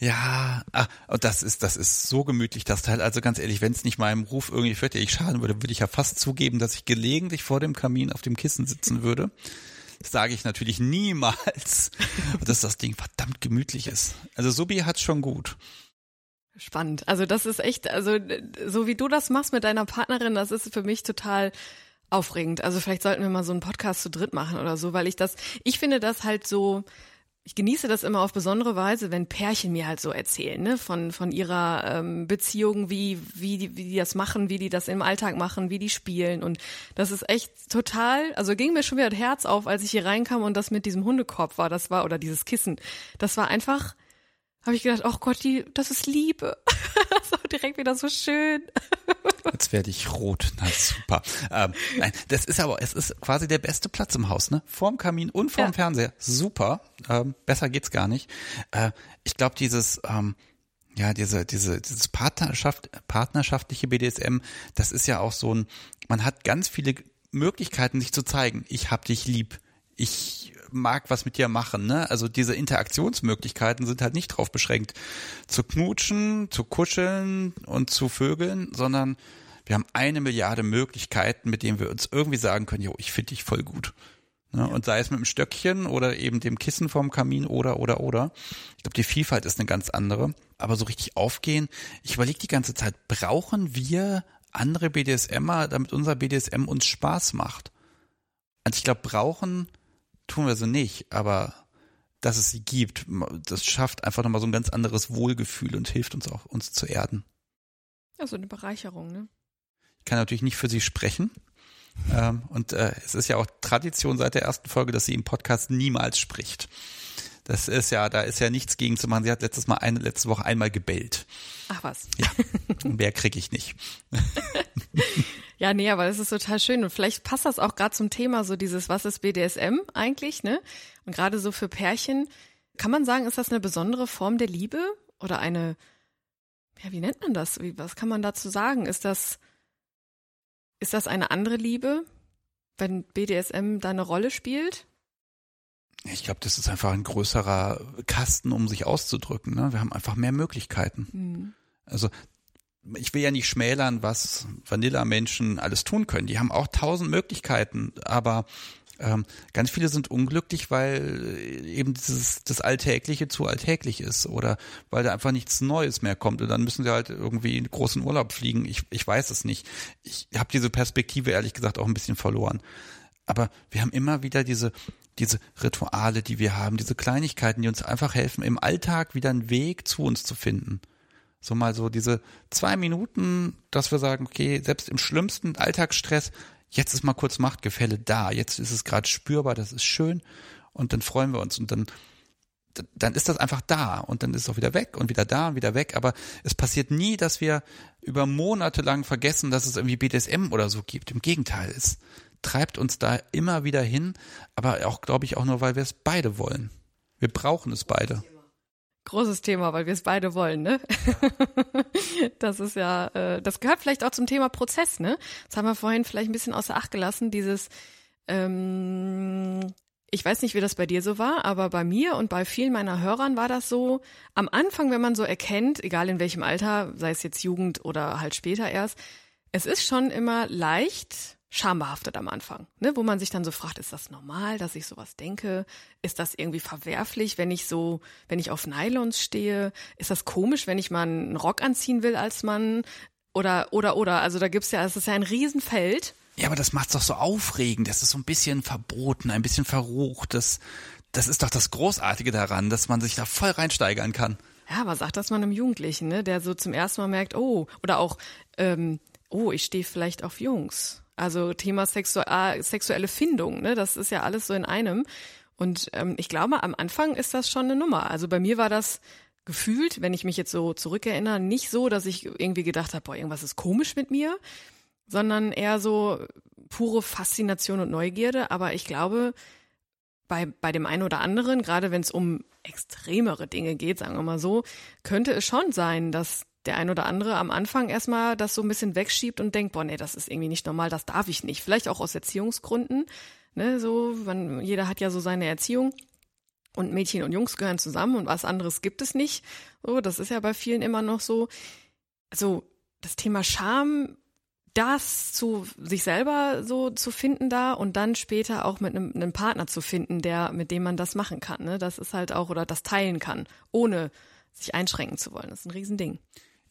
Ja, ah, und das ist, das ist so gemütlich, das Teil. Also ganz ehrlich, wenn es nicht meinem Ruf irgendwie fürchterlich schaden würde, würde ich ja fast zugeben, dass ich gelegentlich vor dem Kamin auf dem Kissen sitzen würde. Das sage ich natürlich niemals, dass das Ding verdammt gemütlich ist. Also Subi hat's schon gut. Spannend. Also das ist echt, also so wie du das machst mit deiner Partnerin, das ist für mich total aufregend. Also vielleicht sollten wir mal so einen Podcast zu dritt machen oder so, weil ich das, ich finde das halt so, ich genieße das immer auf besondere Weise, wenn Pärchen mir halt so erzählen, ne, von, von ihrer ähm, Beziehung, wie, wie, die, wie die das machen, wie die das im Alltag machen, wie die spielen. Und das ist echt total, also ging mir schon wieder das Herz auf, als ich hier reinkam und das mit diesem Hundekorb war, das war, oder dieses Kissen. Das war einfach, habe ich gedacht, oh Gott, die, das ist Liebe. war direkt wieder so schön. Jetzt werde ich rot. Na super. Ähm, nein, das ist aber, es ist quasi der beste Platz im Haus, ne? Vorm Kamin und vorm ja. Fernseher. Super. Ähm, besser geht's gar nicht. Äh, ich glaube, dieses, ähm, ja, diese, diese, dieses Partnerschaft, partnerschaftliche BDSM, das ist ja auch so ein, man hat ganz viele Möglichkeiten, sich zu zeigen. Ich hab dich lieb. Ich mag was mit dir machen. Ne? Also diese Interaktionsmöglichkeiten sind halt nicht drauf beschränkt, zu knutschen, zu kuscheln und zu vögeln, sondern wir haben eine Milliarde Möglichkeiten, mit denen wir uns irgendwie sagen können, jo, ich finde dich voll gut. Ne? Ja. Und sei es mit dem Stöckchen oder eben dem Kissen vorm Kamin oder, oder, oder. Ich glaube, die Vielfalt ist eine ganz andere. Aber so richtig aufgehen, ich überlege die ganze Zeit, brauchen wir andere BDSMer, damit unser BDSM uns Spaß macht? Also ich glaube, brauchen tun wir so nicht, aber dass es sie gibt, das schafft einfach nochmal so ein ganz anderes Wohlgefühl und hilft uns auch, uns zu erden. Also eine Bereicherung, ne? Ich kann natürlich nicht für sie sprechen. Ähm, und äh, es ist ja auch Tradition seit der ersten Folge, dass sie im Podcast niemals spricht. Das ist ja, da ist ja nichts gegen zu machen. Sie hat letztes Mal eine, letzte Woche einmal gebellt. Ach was. Ja, mehr kriege ich nicht. ja, nee, aber das ist total schön. Und vielleicht passt das auch gerade zum Thema, so dieses, was ist BDSM eigentlich, ne? Und gerade so für Pärchen, kann man sagen, ist das eine besondere Form der Liebe? Oder eine, ja, wie nennt man das? Wie, was kann man dazu sagen? Ist das, ist das eine andere Liebe, wenn BDSM da eine Rolle spielt? Ich glaube, das ist einfach ein größerer Kasten, um sich auszudrücken. Ne? Wir haben einfach mehr Möglichkeiten. Mhm. Also ich will ja nicht schmälern, was Vanilla-Menschen alles tun können. Die haben auch tausend Möglichkeiten, aber ähm, ganz viele sind unglücklich, weil eben dieses das Alltägliche zu alltäglich ist oder weil da einfach nichts Neues mehr kommt und dann müssen sie halt irgendwie in großen Urlaub fliegen. Ich, ich weiß es nicht. Ich habe diese Perspektive ehrlich gesagt auch ein bisschen verloren. Aber wir haben immer wieder diese diese Rituale, die wir haben, diese Kleinigkeiten, die uns einfach helfen, im Alltag wieder einen Weg zu uns zu finden. So mal so diese zwei Minuten, dass wir sagen, okay, selbst im schlimmsten Alltagsstress, jetzt ist mal kurz Machtgefälle da, jetzt ist es gerade spürbar, das ist schön und dann freuen wir uns und dann dann ist das einfach da und dann ist es auch wieder weg und wieder da und wieder weg. Aber es passiert nie, dass wir über Monate lang vergessen, dass es irgendwie BDSM oder so gibt. Im Gegenteil, es treibt uns da immer wieder hin, aber auch, glaube ich, auch nur, weil wir es beide wollen. Wir brauchen es beide. Großes Thema, weil wir es beide wollen, ne? das ist ja, äh, das gehört vielleicht auch zum Thema Prozess, ne? Das haben wir vorhin vielleicht ein bisschen außer Acht gelassen, dieses, ähm, ich weiß nicht, wie das bei dir so war, aber bei mir und bei vielen meiner Hörern war das so, am Anfang, wenn man so erkennt, egal in welchem Alter, sei es jetzt Jugend oder halt später erst, es ist schon immer leicht, schambehaftet am Anfang, ne, wo man sich dann so fragt, ist das normal, dass ich sowas denke? Ist das irgendwie verwerflich, wenn ich so, wenn ich auf Nylons stehe? Ist das komisch, wenn ich mal einen Rock anziehen will als Mann? Oder, oder, oder, also da gibt's ja, es ist ja ein Riesenfeld. Ja, aber das macht's doch so aufregend. Das ist so ein bisschen verboten, ein bisschen verrucht. Das, das ist doch das Großartige daran, dass man sich da voll reinsteigern kann. Ja, aber sagt das mal einem Jugendlichen, ne, der so zum ersten Mal merkt, oh, oder auch, ähm, oh, ich stehe vielleicht auf Jungs also Thema Sexu ah, sexuelle Findung, ne? Das ist ja alles so in einem. Und ähm, ich glaube, am Anfang ist das schon eine Nummer. Also bei mir war das gefühlt, wenn ich mich jetzt so zurückerinnere, nicht so, dass ich irgendwie gedacht habe, boah, irgendwas ist komisch mit mir, sondern eher so pure Faszination und Neugierde. Aber ich glaube, bei, bei dem einen oder anderen, gerade wenn es um extremere Dinge geht, sagen wir mal so, könnte es schon sein, dass der ein oder andere am Anfang erstmal das so ein bisschen wegschiebt und denkt, boah, nee, das ist irgendwie nicht normal, das darf ich nicht. Vielleicht auch aus Erziehungsgründen. Ne, so, man, jeder hat ja so seine Erziehung. Und Mädchen und Jungs gehören zusammen und was anderes gibt es nicht. So, das ist ja bei vielen immer noch so. Also, das Thema Scham, das zu sich selber so zu finden da und dann später auch mit einem, einem Partner zu finden, der, mit dem man das machen kann. Ne? Das ist halt auch, oder das teilen kann, ohne sich einschränken zu wollen. Das ist ein Riesending.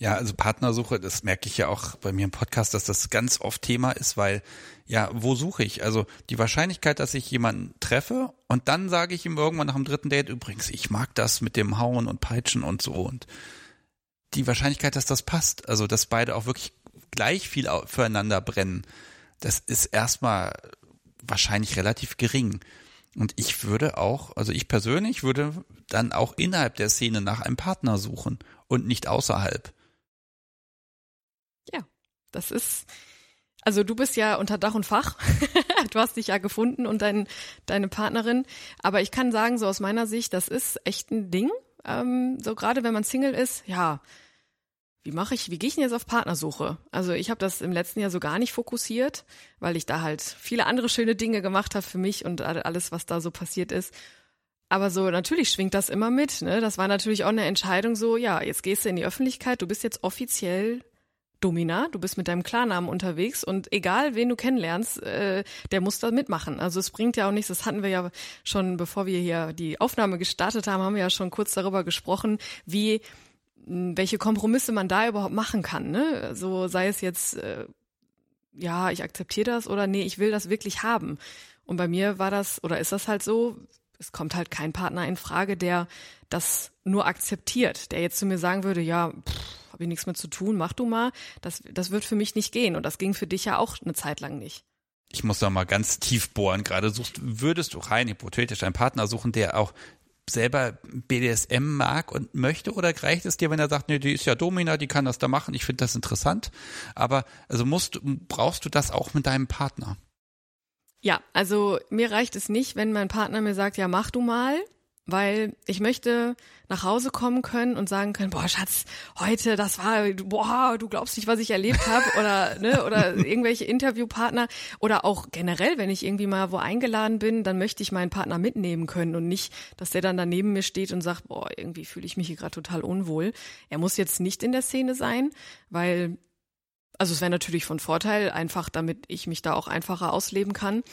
Ja, also Partnersuche, das merke ich ja auch bei mir im Podcast, dass das ganz oft Thema ist, weil ja, wo suche ich? Also die Wahrscheinlichkeit, dass ich jemanden treffe und dann sage ich ihm irgendwann nach dem dritten Date übrigens, ich mag das mit dem Hauen und Peitschen und so und die Wahrscheinlichkeit, dass das passt, also dass beide auch wirklich gleich viel füreinander brennen, das ist erstmal wahrscheinlich relativ gering. Und ich würde auch, also ich persönlich würde dann auch innerhalb der Szene nach einem Partner suchen und nicht außerhalb. Das ist, also du bist ja unter Dach und Fach. du hast dich ja gefunden und dein, deine Partnerin. Aber ich kann sagen, so aus meiner Sicht, das ist echt ein Ding. Ähm, so gerade wenn man Single ist, ja, wie mache ich, wie gehe ich denn jetzt auf Partnersuche? Also ich habe das im letzten Jahr so gar nicht fokussiert, weil ich da halt viele andere schöne Dinge gemacht habe für mich und alles, was da so passiert ist. Aber so, natürlich schwingt das immer mit. Ne? Das war natürlich auch eine Entscheidung so, ja, jetzt gehst du in die Öffentlichkeit, du bist jetzt offiziell Domina, du bist mit deinem Klarnamen unterwegs und egal wen du kennenlernst, äh, der muss da mitmachen. Also es bringt ja auch nichts, das hatten wir ja schon, bevor wir hier die Aufnahme gestartet haben, haben wir ja schon kurz darüber gesprochen, wie welche Kompromisse man da überhaupt machen kann. Ne? So sei es jetzt, äh, ja, ich akzeptiere das oder nee, ich will das wirklich haben. Und bei mir war das oder ist das halt so, es kommt halt kein Partner in Frage, der das nur akzeptiert, der jetzt zu mir sagen würde, ja, pff, habe ich nichts mehr zu tun, mach du mal. Das, das wird für mich nicht gehen. Und das ging für dich ja auch eine Zeit lang nicht. ich muss da mal ganz tief bohren, gerade suchst, würdest du rein hypothetisch einen Partner suchen, der auch selber BDSM mag und möchte oder reicht es dir, wenn er sagt, nee, die ist ja Domina, die kann das da machen, ich finde das interessant, aber also musst brauchst du das auch mit deinem Partner? Ja, also mir reicht es nicht, wenn mein Partner mir sagt, ja, mach du mal, weil ich möchte nach Hause kommen können und sagen können, boah, Schatz, heute, das war, boah, du glaubst nicht, was ich erlebt habe oder ne, oder irgendwelche Interviewpartner oder auch generell, wenn ich irgendwie mal wo eingeladen bin, dann möchte ich meinen Partner mitnehmen können und nicht, dass der dann daneben mir steht und sagt, boah, irgendwie fühle ich mich hier gerade total unwohl. Er muss jetzt nicht in der Szene sein, weil also es wäre natürlich von Vorteil, einfach damit ich mich da auch einfacher ausleben kann.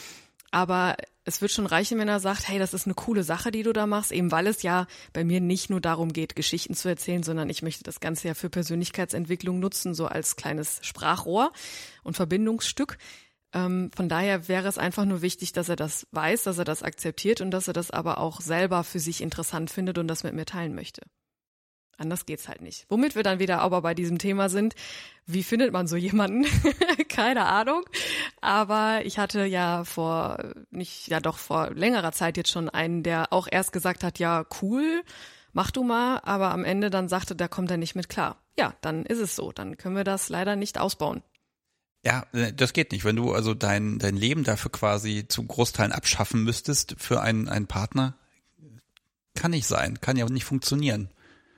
Aber es wird schon reichen, wenn er sagt, hey, das ist eine coole Sache, die du da machst, eben weil es ja bei mir nicht nur darum geht, Geschichten zu erzählen, sondern ich möchte das Ganze ja für Persönlichkeitsentwicklung nutzen, so als kleines Sprachrohr und Verbindungsstück. Ähm, von daher wäre es einfach nur wichtig, dass er das weiß, dass er das akzeptiert und dass er das aber auch selber für sich interessant findet und das mit mir teilen möchte. Anders geht's halt nicht. Womit wir dann wieder aber bei diesem Thema sind, wie findet man so jemanden? Keine Ahnung. Aber ich hatte ja vor, nicht, ja doch vor längerer Zeit jetzt schon einen, der auch erst gesagt hat, ja, cool, mach du mal, aber am Ende dann sagte, da kommt er nicht mit klar. Ja, dann ist es so. Dann können wir das leider nicht ausbauen. Ja, äh, das geht nicht. Wenn du also dein, dein Leben dafür quasi zu Großteilen abschaffen müsstest für einen, einen Partner, kann nicht sein, kann ja nicht funktionieren.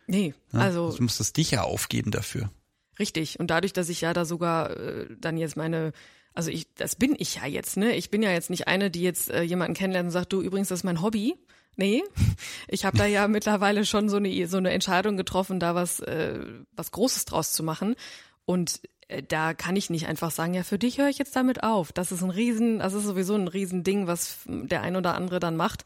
Nee, ja, also. Du musstest dich ja aufgeben dafür. Richtig. Und dadurch, dass ich ja da sogar äh, dann jetzt meine, also ich, das bin ich ja jetzt, ne? Ich bin ja jetzt nicht eine, die jetzt äh, jemanden kennenlernt und sagt, du übrigens, das ist mein Hobby. Nee, ich habe da ja mittlerweile schon so eine so eine Entscheidung getroffen, da was äh, was Großes draus zu machen. Und äh, da kann ich nicht einfach sagen, ja, für dich höre ich jetzt damit auf. Das ist ein Riesen, das ist sowieso ein Riesending, was der ein oder andere dann macht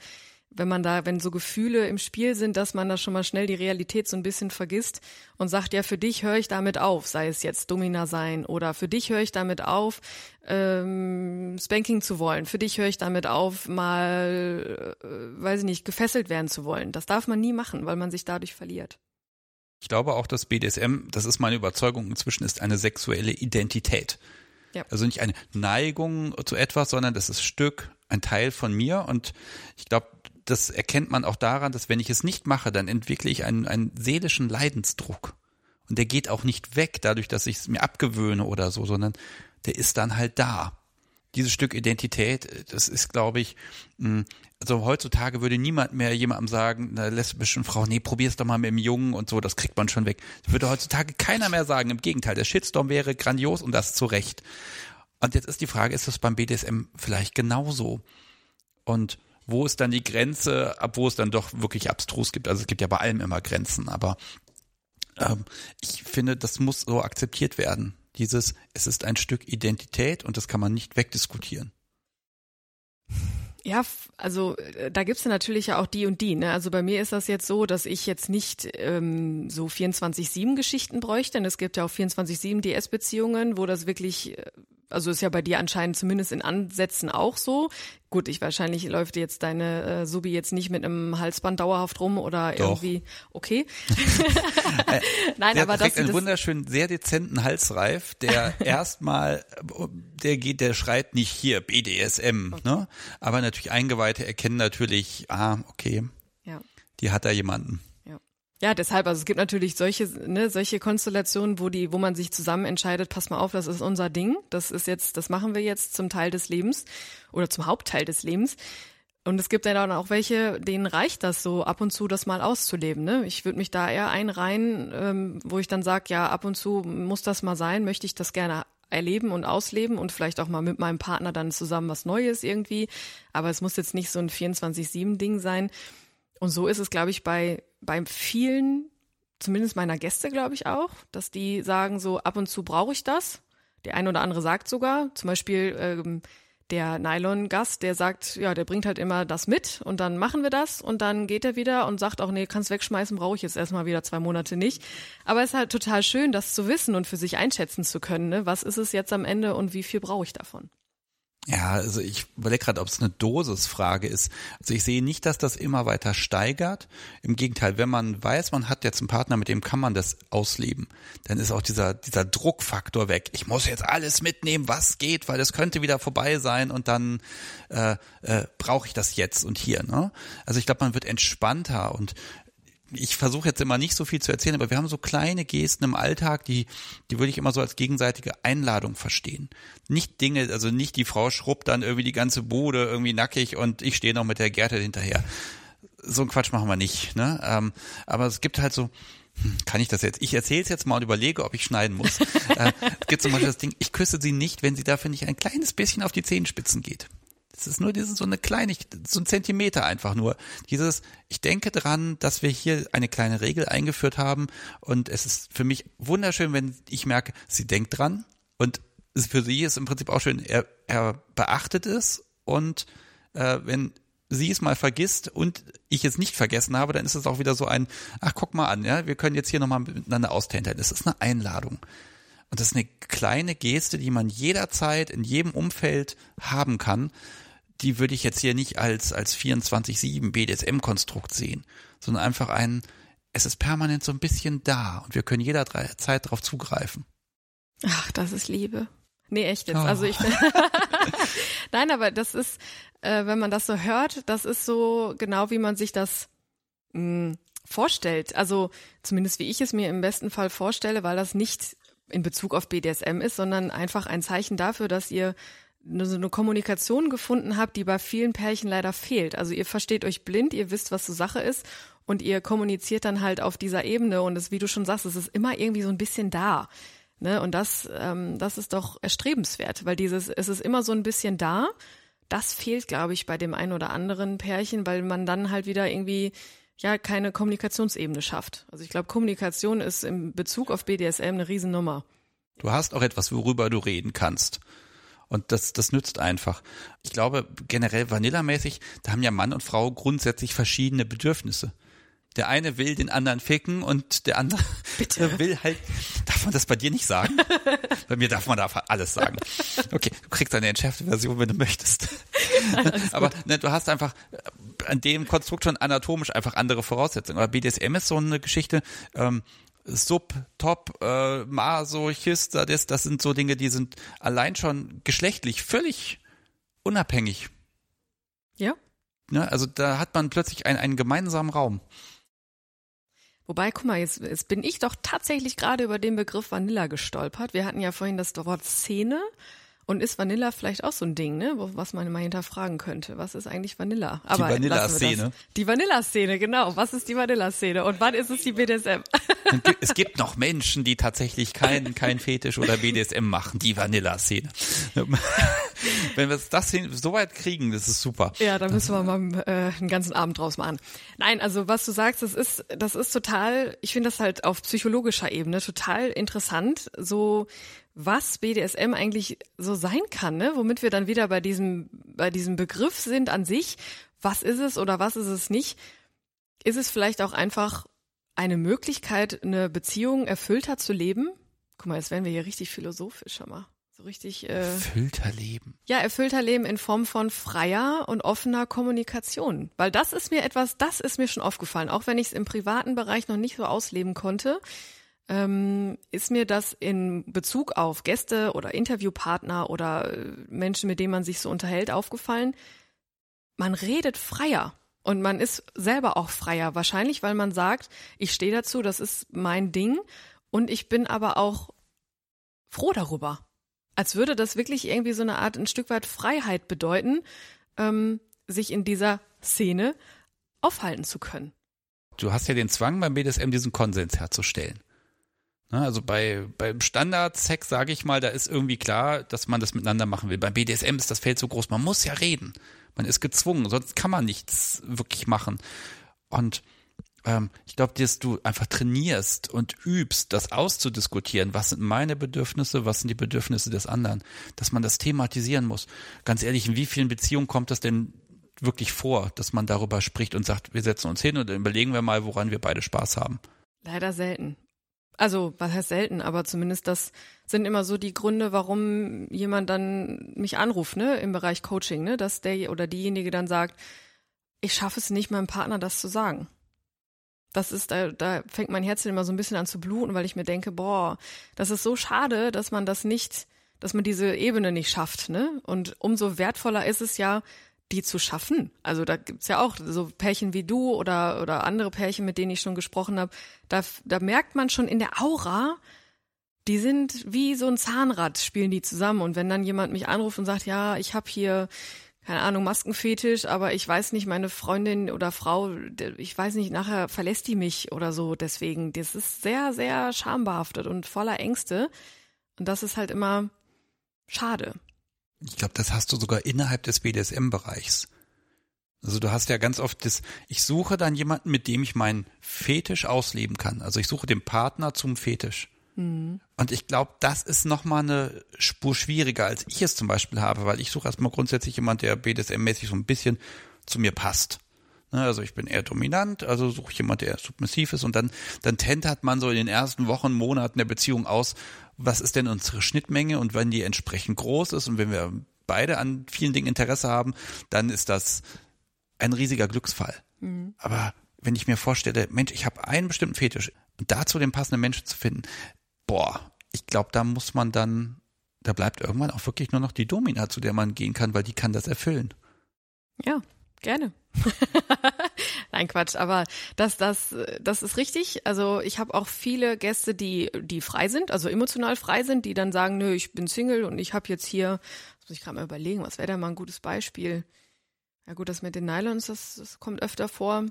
wenn man da, wenn so Gefühle im Spiel sind, dass man da schon mal schnell die Realität so ein bisschen vergisst und sagt, ja, für dich höre ich damit auf, sei es jetzt Domina sein oder für dich höre ich damit auf, ähm, Spanking zu wollen, für dich höre ich damit auf, mal, äh, weiß ich nicht, gefesselt werden zu wollen. Das darf man nie machen, weil man sich dadurch verliert. Ich glaube auch, dass BDSM, das ist meine Überzeugung inzwischen, ist eine sexuelle Identität. Ja. Also nicht eine Neigung zu etwas, sondern das ist Stück, ein Teil von mir und ich glaube, das erkennt man auch daran, dass wenn ich es nicht mache, dann entwickle ich einen, einen seelischen Leidensdruck. Und der geht auch nicht weg, dadurch, dass ich es mir abgewöhne oder so, sondern der ist dann halt da. Dieses Stück Identität, das ist, glaube ich, hm, also heutzutage würde niemand mehr jemandem sagen, eine lesbische Frau, nee, probier's doch mal mit dem Jungen und so, das kriegt man schon weg. Das würde heutzutage keiner mehr sagen. Im Gegenteil, der Shitstorm wäre grandios und das zu Recht. Und jetzt ist die Frage, ist das beim BDSM vielleicht genauso? Und wo ist dann die Grenze, ab wo es dann doch wirklich abstrus gibt. Also es gibt ja bei allem immer Grenzen, aber ähm, ich finde, das muss so akzeptiert werden. Dieses, es ist ein Stück Identität und das kann man nicht wegdiskutieren. Ja, also äh, da gibt's ja natürlich ja auch die und die. Ne? Also bei mir ist das jetzt so, dass ich jetzt nicht ähm, so 24-7 Geschichten bräuchte. Denn es gibt ja auch 24-7 DS-Beziehungen, wo das wirklich äh, also ist ja bei dir anscheinend zumindest in Ansätzen auch so. Gut, ich wahrscheinlich läuft jetzt deine äh, Subi jetzt nicht mit einem Halsband dauerhaft rum oder Doch. irgendwie okay. Nein, der aber das einen wunderschönen, sehr dezenten Halsreif, der erstmal, der geht, der schreit nicht hier BDSM, okay. ne? Aber natürlich Eingeweihte erkennen natürlich, ah, okay, ja. die hat da jemanden. Ja, deshalb, also es gibt natürlich solche, ne, solche Konstellationen, wo die, wo man sich zusammen entscheidet, pass mal auf, das ist unser Ding, das ist jetzt, das machen wir jetzt zum Teil des Lebens oder zum Hauptteil des Lebens. Und es gibt dann auch welche, denen reicht das so ab und zu, das mal auszuleben. Ne? Ich würde mich da eher einreihen, ähm, wo ich dann sage, ja, ab und zu muss das mal sein, möchte ich das gerne erleben und ausleben und vielleicht auch mal mit meinem Partner dann zusammen was Neues irgendwie. Aber es muss jetzt nicht so ein 24-7-Ding sein. Und so ist es, glaube ich, bei, bei vielen, zumindest meiner Gäste, glaube ich auch, dass die sagen so, ab und zu brauche ich das. Der eine oder andere sagt sogar, zum Beispiel ähm, der Nylon-Gast, der sagt, ja, der bringt halt immer das mit und dann machen wir das und dann geht er wieder und sagt auch, nee, kannst wegschmeißen, brauche ich jetzt erstmal wieder zwei Monate nicht. Aber es ist halt total schön, das zu wissen und für sich einschätzen zu können. Ne? Was ist es jetzt am Ende und wie viel brauche ich davon? Ja, also ich überlege gerade, ob es eine Dosisfrage ist. Also ich sehe nicht, dass das immer weiter steigert. Im Gegenteil, wenn man weiß, man hat jetzt einen Partner, mit dem kann man das ausleben, dann ist auch dieser, dieser Druckfaktor weg. Ich muss jetzt alles mitnehmen, was geht, weil es könnte wieder vorbei sein und dann äh, äh, brauche ich das jetzt und hier. Ne? Also ich glaube, man wird entspannter und ich versuche jetzt immer nicht so viel zu erzählen, aber wir haben so kleine Gesten im Alltag, die, die würde ich immer so als gegenseitige Einladung verstehen. Nicht Dinge, also nicht die Frau schrubbt dann irgendwie die ganze Bude irgendwie nackig und ich stehe noch mit der Gerte hinterher. So ein Quatsch machen wir nicht, ne? Ähm, aber es gibt halt so, hm, kann ich das jetzt? Ich erzähle es jetzt mal und überlege, ob ich schneiden muss. äh, es gibt zum Beispiel das Ding, ich küsse sie nicht, wenn sie dafür nicht ein kleines bisschen auf die Zehenspitzen geht. Es ist nur dieses so eine Kleinigkeit, so ein Zentimeter einfach nur. Dieses, ich denke dran, dass wir hier eine kleine Regel eingeführt haben und es ist für mich wunderschön, wenn ich merke, sie denkt dran und für sie ist im Prinzip auch schön, er, er beachtet es und äh, wenn sie es mal vergisst und ich es nicht vergessen habe, dann ist es auch wieder so ein, ach guck mal an, ja, wir können jetzt hier nochmal miteinander austänteln. Das ist eine Einladung. Und das ist eine kleine Geste, die man jederzeit in jedem Umfeld haben kann die würde ich jetzt hier nicht als, als 24-7 BDSM-Konstrukt sehen, sondern einfach ein, es ist permanent so ein bisschen da und wir können jederzeit darauf zugreifen. Ach, das ist Liebe. Nee, echt jetzt. Oh. Also ich Nein, aber das ist, äh, wenn man das so hört, das ist so genau, wie man sich das mh, hm, vorstellt. Also zumindest wie ich es mir im besten Fall vorstelle, weil das nicht in Bezug auf BDSM ist, sondern einfach ein Zeichen dafür, dass ihr so eine Kommunikation gefunden habt, die bei vielen Pärchen leider fehlt. Also ihr versteht euch blind, ihr wisst, was so Sache ist und ihr kommuniziert dann halt auf dieser Ebene und es, wie du schon sagst, es ist immer irgendwie so ein bisschen da. Ne? Und das, ähm, das ist doch erstrebenswert, weil dieses, es ist immer so ein bisschen da. Das fehlt, glaube ich, bei dem einen oder anderen Pärchen, weil man dann halt wieder irgendwie ja keine Kommunikationsebene schafft. Also ich glaube, Kommunikation ist im Bezug auf BDSM eine Riesennummer. Du hast auch etwas, worüber du reden kannst. Und das, das nützt einfach. Ich glaube, generell vanillamäßig, da haben ja Mann und Frau grundsätzlich verschiedene Bedürfnisse. Der eine will den anderen ficken und der andere Bitte? will halt. Darf man das bei dir nicht sagen? bei mir darf man da alles sagen. Okay, du kriegst eine entschärfte Version, wenn du möchtest. Aber ne, du hast einfach an dem Konstrukt schon anatomisch einfach andere Voraussetzungen. Aber BDSM ist so eine Geschichte, ähm, Sub, Top, äh, Masochist, das, das sind so Dinge, die sind allein schon geschlechtlich völlig unabhängig. Ja. Ne, also da hat man plötzlich einen, einen gemeinsamen Raum. Wobei, guck mal, jetzt, jetzt bin ich doch tatsächlich gerade über den Begriff Vanilla gestolpert. Wir hatten ja vorhin das Wort Szene und ist Vanilla vielleicht auch so ein Ding, ne? was man mal hinterfragen könnte? Was ist eigentlich Vanilla? Aber die Vanilla-Szene. Die Vanilla-Szene, genau. Was ist die Vanilla-Szene? Und wann ist es die BDSM? es gibt noch Menschen, die tatsächlich kein, kein Fetisch oder BDSM machen. Die Vanilla-Szene. Wenn wir das hin, so weit kriegen, das ist super. Ja, da müssen wir mal äh, einen ganzen Abend draus machen. Nein, also was du sagst, das ist, das ist total, ich finde das halt auf psychologischer Ebene total interessant, so was BDSM eigentlich so sein kann, ne? womit wir dann wieder bei diesem, bei diesem Begriff sind an sich. Was ist es oder was ist es nicht? Ist es vielleicht auch einfach eine Möglichkeit, eine Beziehung erfüllter zu leben? Guck mal, jetzt werden wir hier richtig philosophisch, schau mal. So richtig. Äh, erfüllter Leben. Ja, erfüllter Leben in Form von freier und offener Kommunikation. Weil das ist mir etwas, das ist mir schon aufgefallen, auch wenn ich es im privaten Bereich noch nicht so ausleben konnte ähm, ist mir das in Bezug auf Gäste oder Interviewpartner oder äh, Menschen, mit denen man sich so unterhält, aufgefallen. Man redet freier und man ist selber auch freier. Wahrscheinlich, weil man sagt, ich stehe dazu, das ist mein Ding und ich bin aber auch froh darüber. Als würde das wirklich irgendwie so eine Art, ein Stück weit Freiheit bedeuten, ähm, sich in dieser Szene aufhalten zu können. Du hast ja den Zwang beim BDSM, diesen Konsens herzustellen. Ne, also bei beim Standard-Sex, sage ich mal, da ist irgendwie klar, dass man das miteinander machen will. Beim BDSM ist das Feld so groß, man muss ja reden. Man ist gezwungen, sonst kann man nichts wirklich machen. Und ähm, ich glaube, dass du einfach trainierst und übst, das auszudiskutieren. Was sind meine Bedürfnisse, was sind die Bedürfnisse des anderen? Dass man das thematisieren muss. Ganz ehrlich, in wie vielen Beziehungen kommt das denn wirklich vor, dass man darüber spricht und sagt, wir setzen uns hin und dann überlegen wir mal, woran wir beide Spaß haben? Leider selten. Also, was heißt selten, aber zumindest das sind immer so die Gründe, warum jemand dann mich anruft, ne, im Bereich Coaching, ne, dass der oder diejenige dann sagt, ich schaffe es nicht, meinem Partner das zu sagen. Das ist, da, da fängt mein Herz immer so ein bisschen an zu bluten, weil ich mir denke, boah, das ist so schade, dass man das nicht, dass man diese Ebene nicht schafft, ne? Und umso wertvoller ist es ja, die zu schaffen. Also da gibt's ja auch so Pärchen wie du oder, oder andere Pärchen, mit denen ich schon gesprochen habe. Da, da merkt man schon in der Aura, die sind wie so ein Zahnrad, spielen die zusammen. Und wenn dann jemand mich anruft und sagt, ja, ich habe hier keine Ahnung, Maskenfetisch, aber ich weiß nicht, meine Freundin oder Frau, ich weiß nicht, nachher verlässt die mich oder so. Deswegen, das ist sehr, sehr schambehaftet und voller Ängste. Und das ist halt immer schade. Ich glaube, das hast du sogar innerhalb des BDSM-Bereichs. Also du hast ja ganz oft das, ich suche dann jemanden, mit dem ich meinen Fetisch ausleben kann. Also ich suche den Partner zum Fetisch. Mhm. Und ich glaube, das ist nochmal eine Spur schwieriger, als ich es zum Beispiel habe, weil ich suche erstmal grundsätzlich jemand, der BDSM-mäßig so ein bisschen zu mir passt. Ne, also ich bin eher dominant, also suche ich jemand, der submissiv ist und dann, dann tentert man so in den ersten Wochen, Monaten der Beziehung aus, was ist denn unsere Schnittmenge und wenn die entsprechend groß ist und wenn wir beide an vielen Dingen Interesse haben, dann ist das ein riesiger Glücksfall. Mhm. Aber wenn ich mir vorstelle, Mensch, ich habe einen bestimmten Fetisch und dazu den passenden Menschen zu finden, boah, ich glaube, da muss man dann, da bleibt irgendwann auch wirklich nur noch die Domina, zu der man gehen kann, weil die kann das erfüllen. Ja, gerne. Nein, Quatsch, aber das, das, das ist richtig. Also ich habe auch viele Gäste, die, die frei sind, also emotional frei sind, die dann sagen, nö, ich bin Single und ich habe jetzt hier, das muss ich gerade mal überlegen, was wäre da mal ein gutes Beispiel? Ja gut, das mit den Nylons, das, das kommt öfter vor.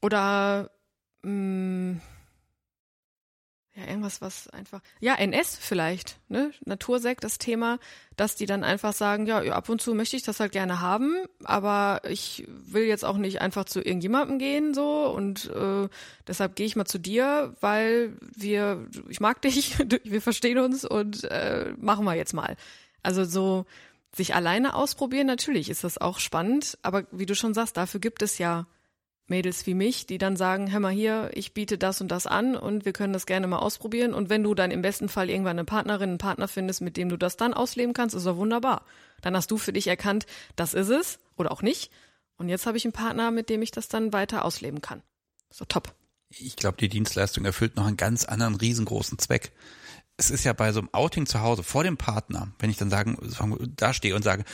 Oder mh, mm, ja, irgendwas, was einfach, ja, NS vielleicht, ne, Natursekt, das Thema, dass die dann einfach sagen, ja, ab und zu möchte ich das halt gerne haben, aber ich will jetzt auch nicht einfach zu irgendjemandem gehen, so, und äh, deshalb gehe ich mal zu dir, weil wir, ich mag dich, wir verstehen uns und äh, machen wir jetzt mal. Also so, sich alleine ausprobieren, natürlich ist das auch spannend, aber wie du schon sagst, dafür gibt es ja Mädels wie mich, die dann sagen, hör mal hier, ich biete das und das an und wir können das gerne mal ausprobieren. Und wenn du dann im besten Fall irgendwann eine Partnerin, einen Partner findest, mit dem du das dann ausleben kannst, ist doch wunderbar. Dann hast du für dich erkannt, das ist es oder auch nicht. Und jetzt habe ich einen Partner, mit dem ich das dann weiter ausleben kann. So top. Ich glaube, die Dienstleistung erfüllt noch einen ganz anderen riesengroßen Zweck es ist ja bei so einem Outing zu Hause vor dem Partner, wenn ich dann sagen, da stehe und sage,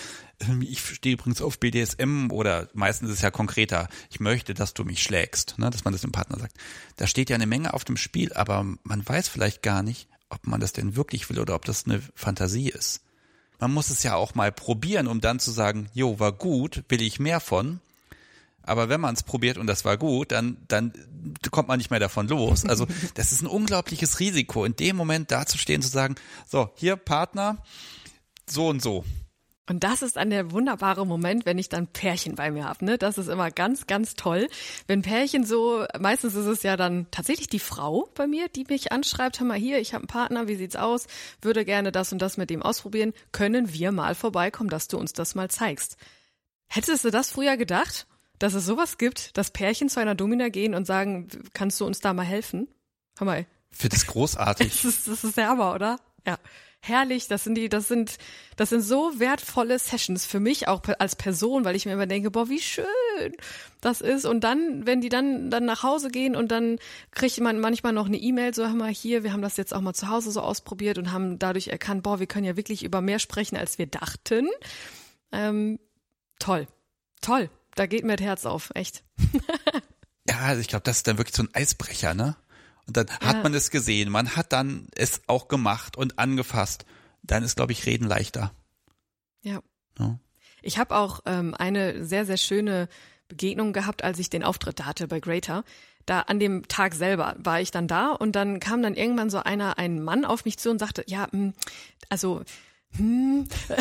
ähm, ich stehe übrigens auf BDSM oder meistens ist es ja konkreter, ich möchte, dass du mich schlägst, ne, dass man das dem Partner sagt. Da steht ja eine Menge auf dem Spiel, aber man weiß vielleicht gar nicht, ob man das denn wirklich will oder ob das eine Fantasie ist. Man muss es ja auch mal probieren, um dann zu sagen, jo, war gut, will ich mehr von. Aber wenn man es probiert und das war gut, dann, dann kommt man nicht mehr davon los. Also das ist ein unglaubliches Risiko, in dem Moment dazustehen, zu sagen, so, hier Partner, so und so. Und das ist dann der wunderbare Moment, wenn ich dann Pärchen bei mir habe. Ne? Das ist immer ganz, ganz toll. Wenn Pärchen so, meistens ist es ja dann tatsächlich die Frau bei mir, die mich anschreibt, hör mal hier, ich habe einen Partner, wie sieht's aus? Würde gerne das und das mit dem ausprobieren. Können wir mal vorbeikommen, dass du uns das mal zeigst? Hättest du das früher gedacht? Dass es sowas gibt, dass Pärchen zu einer Domina gehen und sagen, kannst du uns da mal helfen? Hör mal. Für das großartig. Das ist, das ist der Hammer, oder? Ja. Herrlich, das sind die, das sind, das sind so wertvolle Sessions für mich auch als Person, weil ich mir immer denke, boah, wie schön das ist. Und dann, wenn die dann, dann nach Hause gehen und dann kriegt man manchmal noch eine E-Mail, so, hör mal hier, wir haben das jetzt auch mal zu Hause so ausprobiert und haben dadurch erkannt, boah, wir können ja wirklich über mehr sprechen, als wir dachten. Ähm, toll. Toll da geht mir das Herz auf, echt. ja, also ich glaube, das ist dann wirklich so ein Eisbrecher, ne? Und dann ja. hat man es gesehen, man hat dann es auch gemacht und angefasst. Dann ist, glaube ich, Reden leichter. Ja. ja. Ich habe auch ähm, eine sehr, sehr schöne Begegnung gehabt, als ich den Auftritt da hatte bei Greater. Da an dem Tag selber war ich dann da und dann kam dann irgendwann so einer, ein Mann auf mich zu und sagte, ja, hm, also hm. äh,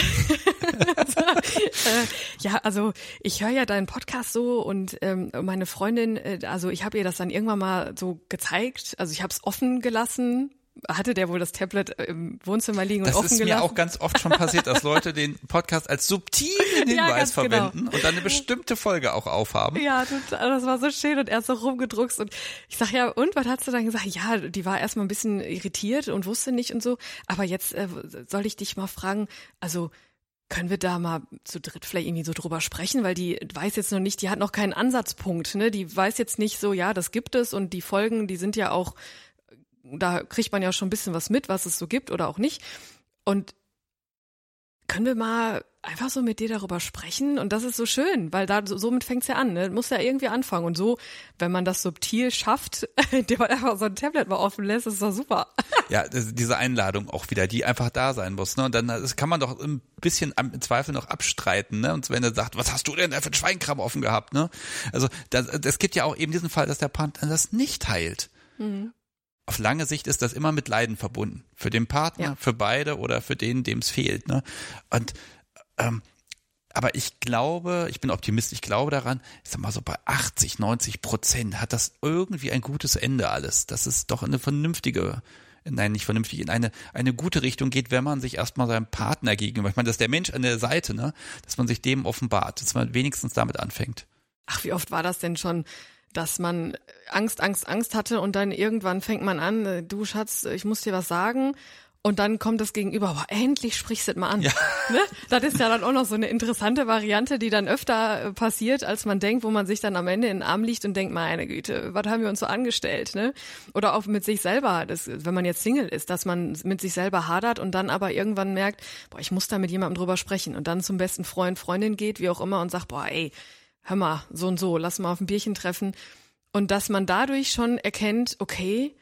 ja, also ich höre ja deinen Podcast so und ähm, meine Freundin, äh, also ich habe ihr das dann irgendwann mal so gezeigt, also ich habe es offen gelassen, hatte der wohl das Tablet äh, im Wohnzimmer liegen das und offen ist gelassen. mir auch ganz oft schon passiert, dass Leute den Podcast als subtilen Ja, Hinweis ganz genau. verwenden und dann eine bestimmte Folge auch aufhaben. Ja, das war so schön und er ist so rumgedruckst und ich sag ja, und was hast du dann gesagt? Ja, die war erstmal ein bisschen irritiert und wusste nicht und so, aber jetzt äh, soll ich dich mal fragen, also können wir da mal zu dritt vielleicht irgendwie so drüber sprechen, weil die weiß jetzt noch nicht, die hat noch keinen Ansatzpunkt, ne? Die weiß jetzt nicht so, ja, das gibt es und die Folgen, die sind ja auch, da kriegt man ja schon ein bisschen was mit, was es so gibt oder auch nicht. Und können wir mal einfach so mit dir darüber sprechen? Und das ist so schön, weil da so- somit fängt's ja an. Ne? Muss ja irgendwie anfangen. Und so, wenn man das subtil schafft, indem man einfach so ein Tablet mal offen lässt, ist doch super. Ja, diese Einladung auch wieder, die einfach da sein muss. Ne? Und dann das kann man doch ein bisschen am- im Zweifel noch abstreiten. Ne? Und wenn er sagt, was hast du denn da für einen Schweinkram offen gehabt? Ne? Also das, das gibt ja auch eben diesen Fall, dass der Partner das nicht teilt. Auf lange Sicht ist das immer mit Leiden verbunden. Für den Partner, Ja. für beide oder für den, dem es fehlt. Ne? Und ähm, aber ich glaube, ich bin Optimist, ich glaube daran, ich sag mal so bei 80, 90 Prozent hat das irgendwie ein gutes Ende alles. Das ist doch eine vernünftige, nein, nicht vernünftig, in eine, eine gute Richtung geht, wenn man sich erstmal seinem Partner gegenüber, ich meine, das ist der Mensch an der Seite, ne, dass man sich dem offenbart, dass man wenigstens damit anfängt. Ach, wie oft war das denn schon, dass man Angst, Angst, Angst hatte und dann irgendwann fängt man an, äh, du Schatz, ich muss dir was sagen. Und dann kommt das Gegenüber, boah, endlich sprichst du es mal an. Ja. Ne? Das ist ja dann auch noch so eine interessante Variante, die dann öfter äh, passiert, als man denkt, wo man sich dann am Ende in den Arm liegt und denkt, meine Güte, was haben wir uns so angestellt, ne? Oder auch mit sich selber, das, wenn man jetzt Single ist, dass man mit sich selber hadert und dann aber irgendwann merkt, boah, ich muss da mit jemandem drüber sprechen und dann zum besten Freund, Freundin geht, wie auch immer und sagt, boah, ey, hör mal, so und so, lass mal auf ein Bierchen treffen. Und dass man dadurch schon erkennt, okay,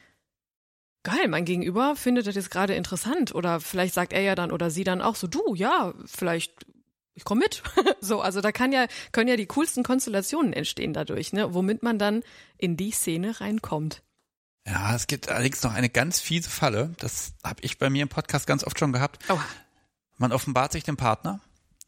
geil, mein Gegenüber findet das jetzt gerade interessant. Oder vielleicht sagt er ja dann oder sie dann auch so, du, ja, vielleicht, ich komme mit. so, also da kann ja, können ja die coolsten Konstellationen entstehen dadurch, ne, womit man dann in die Szene reinkommt. Ja, es gibt allerdings noch eine ganz fiese Falle, das habe ich bei mir im Podcast ganz oft schon gehabt. Oh, Man offenbart sich dem Partner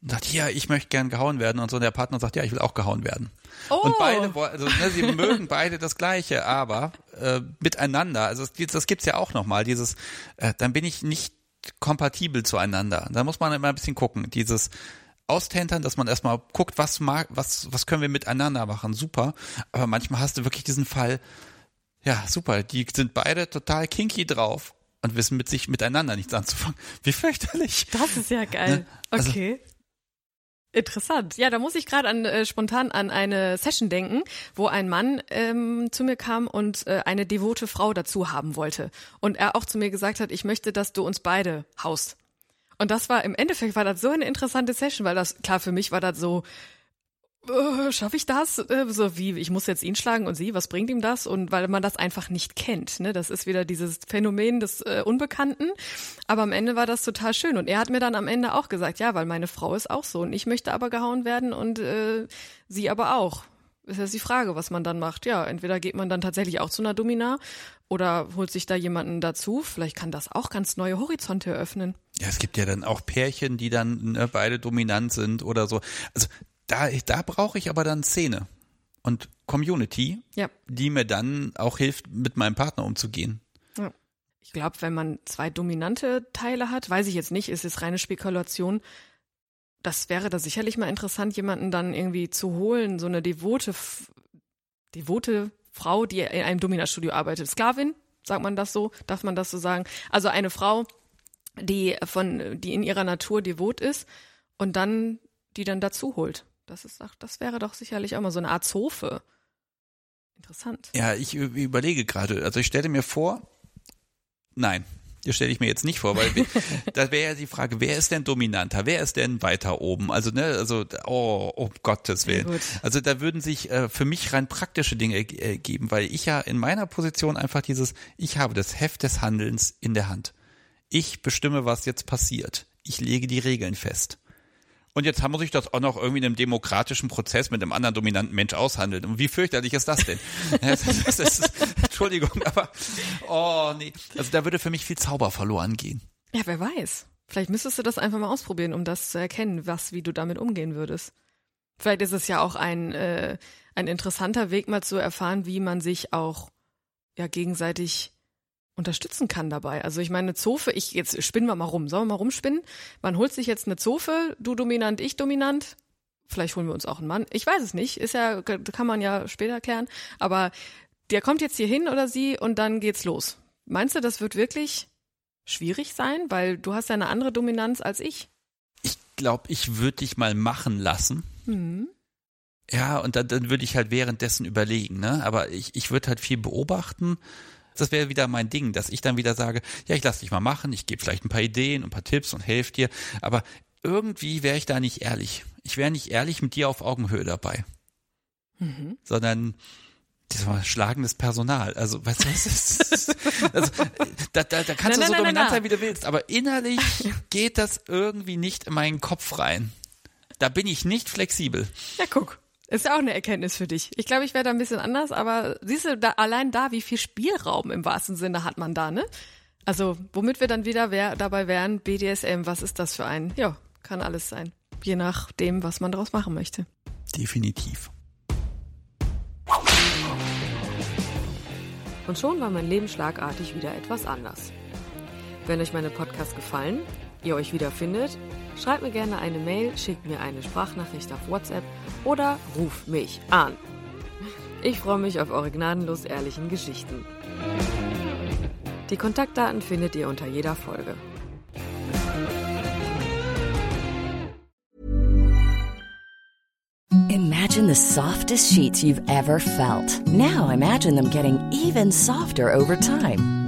und sagt, ja, ich möchte gern gehauen werden und so. Und der Partner sagt, ja, ich will auch gehauen werden. oh. Und beide, wollen- also ne, sie mögen beide das Gleiche, aber äh, miteinander. Also das, das gibt's ja auch nochmal, dieses, äh, dann bin ich nicht kompatibel zueinander. Da muss man immer ein bisschen gucken. Dieses Austentern, dass man erstmal guckt, was mag, was, was können wir miteinander machen, super. Aber manchmal hast du wirklich diesen Fall, ja, super, die sind beide total kinky drauf und wissen mit sich miteinander nichts anzufangen. Wie fürchterlich. Das ist ja geil. Ne? Also- Okay. Interessant. Ja, da muss ich gerade an äh, spontan an eine Session denken, wo ein Mann ähm, zu mir kam und äh, eine devote Frau dazu haben wollte. Und er auch zu mir gesagt hat, ich möchte, dass du uns beide haust. Und das war im Endeffekt war das so eine interessante Session, weil das klar für mich war das so äh, schaffe ich das? Äh, so wie ich muss jetzt ihn schlagen und sie, was bringt ihm das? Und weil man das einfach nicht kennt, ne? Das ist wieder dieses Phänomen des äh, Unbekannten. Aber am Ende war das total schön und er hat mir dann am Ende auch gesagt, ja, weil meine Frau ist auch so und ich möchte aber gehauen werden und äh, sie aber auch. Ist jetzt die Frage, was man dann macht. Ja, entweder geht man dann tatsächlich auch zu einer Domina oder holt sich da jemanden dazu. Vielleicht kann das auch ganz neue Horizonte eröffnen. Ja, es gibt ja dann auch Pärchen, die dann ne, beide dominant sind oder so. Also da, da brauche ich aber dann Szene und Community, Ja. die mir dann auch hilft, mit meinem Partner umzugehen. Ich glaube, wenn man zwei dominante Teile hat, weiß ich jetzt nicht, ist es reine Spekulation. Das wäre da sicherlich mal interessant, jemanden dann irgendwie zu holen, so eine devote, devote Frau, die in einem Dominastudio arbeitet. Sklavin, sagt man das so? Darf man das so sagen? Also eine Frau, die von, die in ihrer Natur devot ist und dann, die dann dazu holt. Das ist, doch- das wäre doch sicherlich auch mal so eine Art Zofe. Interessant. Ja, ich überlege gerade. Also ich stelle mir vor, nein, das stelle ich mir jetzt nicht vor, weil da wäre ja die Frage, wer ist denn dominanter? Wer ist denn weiter oben? Also, ne, also, oh, um Gottes Willen. Also da würden sich äh, für mich rein praktische Dinge äh, geben, weil ich ja in meiner Position einfach dieses, ich habe das Heft des Handelns in der Hand. Ich bestimme, was jetzt passiert. Ich lege die Regeln fest. Und jetzt muss ich das auch noch irgendwie in einem demokratischen Prozess mit einem anderen dominanten Mensch aushandeln. Und wie fürchterlich ist das denn? Das ist, Entschuldigung, aber oh nee. Also da würde für mich viel Zauber verloren gehen. Ja, wer weiß. Vielleicht müsstest du das einfach mal ausprobieren, um das zu erkennen, was, wie du damit umgehen würdest. Vielleicht ist es ja auch ein, äh, ein interessanter Weg, mal zu erfahren, wie man sich auch ja gegenseitig unterstützen kann dabei. Also ich meine, eine Zofe, ich jetzt spinnen wir mal rum, sollen wir mal rumspinnen? Man holt sich jetzt eine Zofe, du dominant, ich dominant. Vielleicht holen wir uns auch einen Mann. Ich weiß es nicht, ist ja kann man ja später klären, aber der kommt jetzt hier hin oder sie und dann geht's los. Meinst du, das wird wirklich schwierig sein, weil du hast ja eine andere Dominanz als ich? Ich glaube, ich würde dich mal machen lassen. Mhm. Ja, und dann, dann würde ich halt währenddessen überlegen, ne? Aber ich, ich würde halt viel beobachten das wäre wieder mein Ding, dass ich dann wieder sage, ja, ich lass dich mal machen, ich gebe vielleicht ein paar Ideen, ein paar Tipps und helfe dir, aber irgendwie wäre ich da nicht ehrlich. Ich wäre nicht ehrlich mit dir auf Augenhöhe dabei. Mhm. Sondern das war schlagendes Personal. Also, weißt du, was ist, also, da, da, da kannst na, du so na, dominant na, sein, wie du willst, aber innerlich geht das irgendwie nicht in meinen Kopf rein. Da bin ich nicht flexibel. Ja, guck. Ist ja auch eine Erkenntnis für dich. Ich glaube, ich wäre da ein bisschen anders, aber siehst du, da, allein da, wie viel Spielraum im wahrsten Sinne hat man da, ne? Also, womit wir dann wieder wär, dabei wären, BDSM, was ist das für ein? Ja, kann alles sein. Je nachdem, was man daraus machen möchte. Definitiv. Und schon war mein Leben schlagartig wieder etwas anders. Wenn euch meine Podcasts gefallen, ihr euch wiederfindet, schreibt mir gerne eine Mail, schickt mir eine Sprachnachricht auf WhatsApp oder ruft mich an. Ich freue mich auf eure gnadenlos ehrlichen Geschichten. Die Kontaktdaten findet ihr unter jeder Folge. Imagine the softest sheets you've ever felt. Now imagine them getting even softer over time.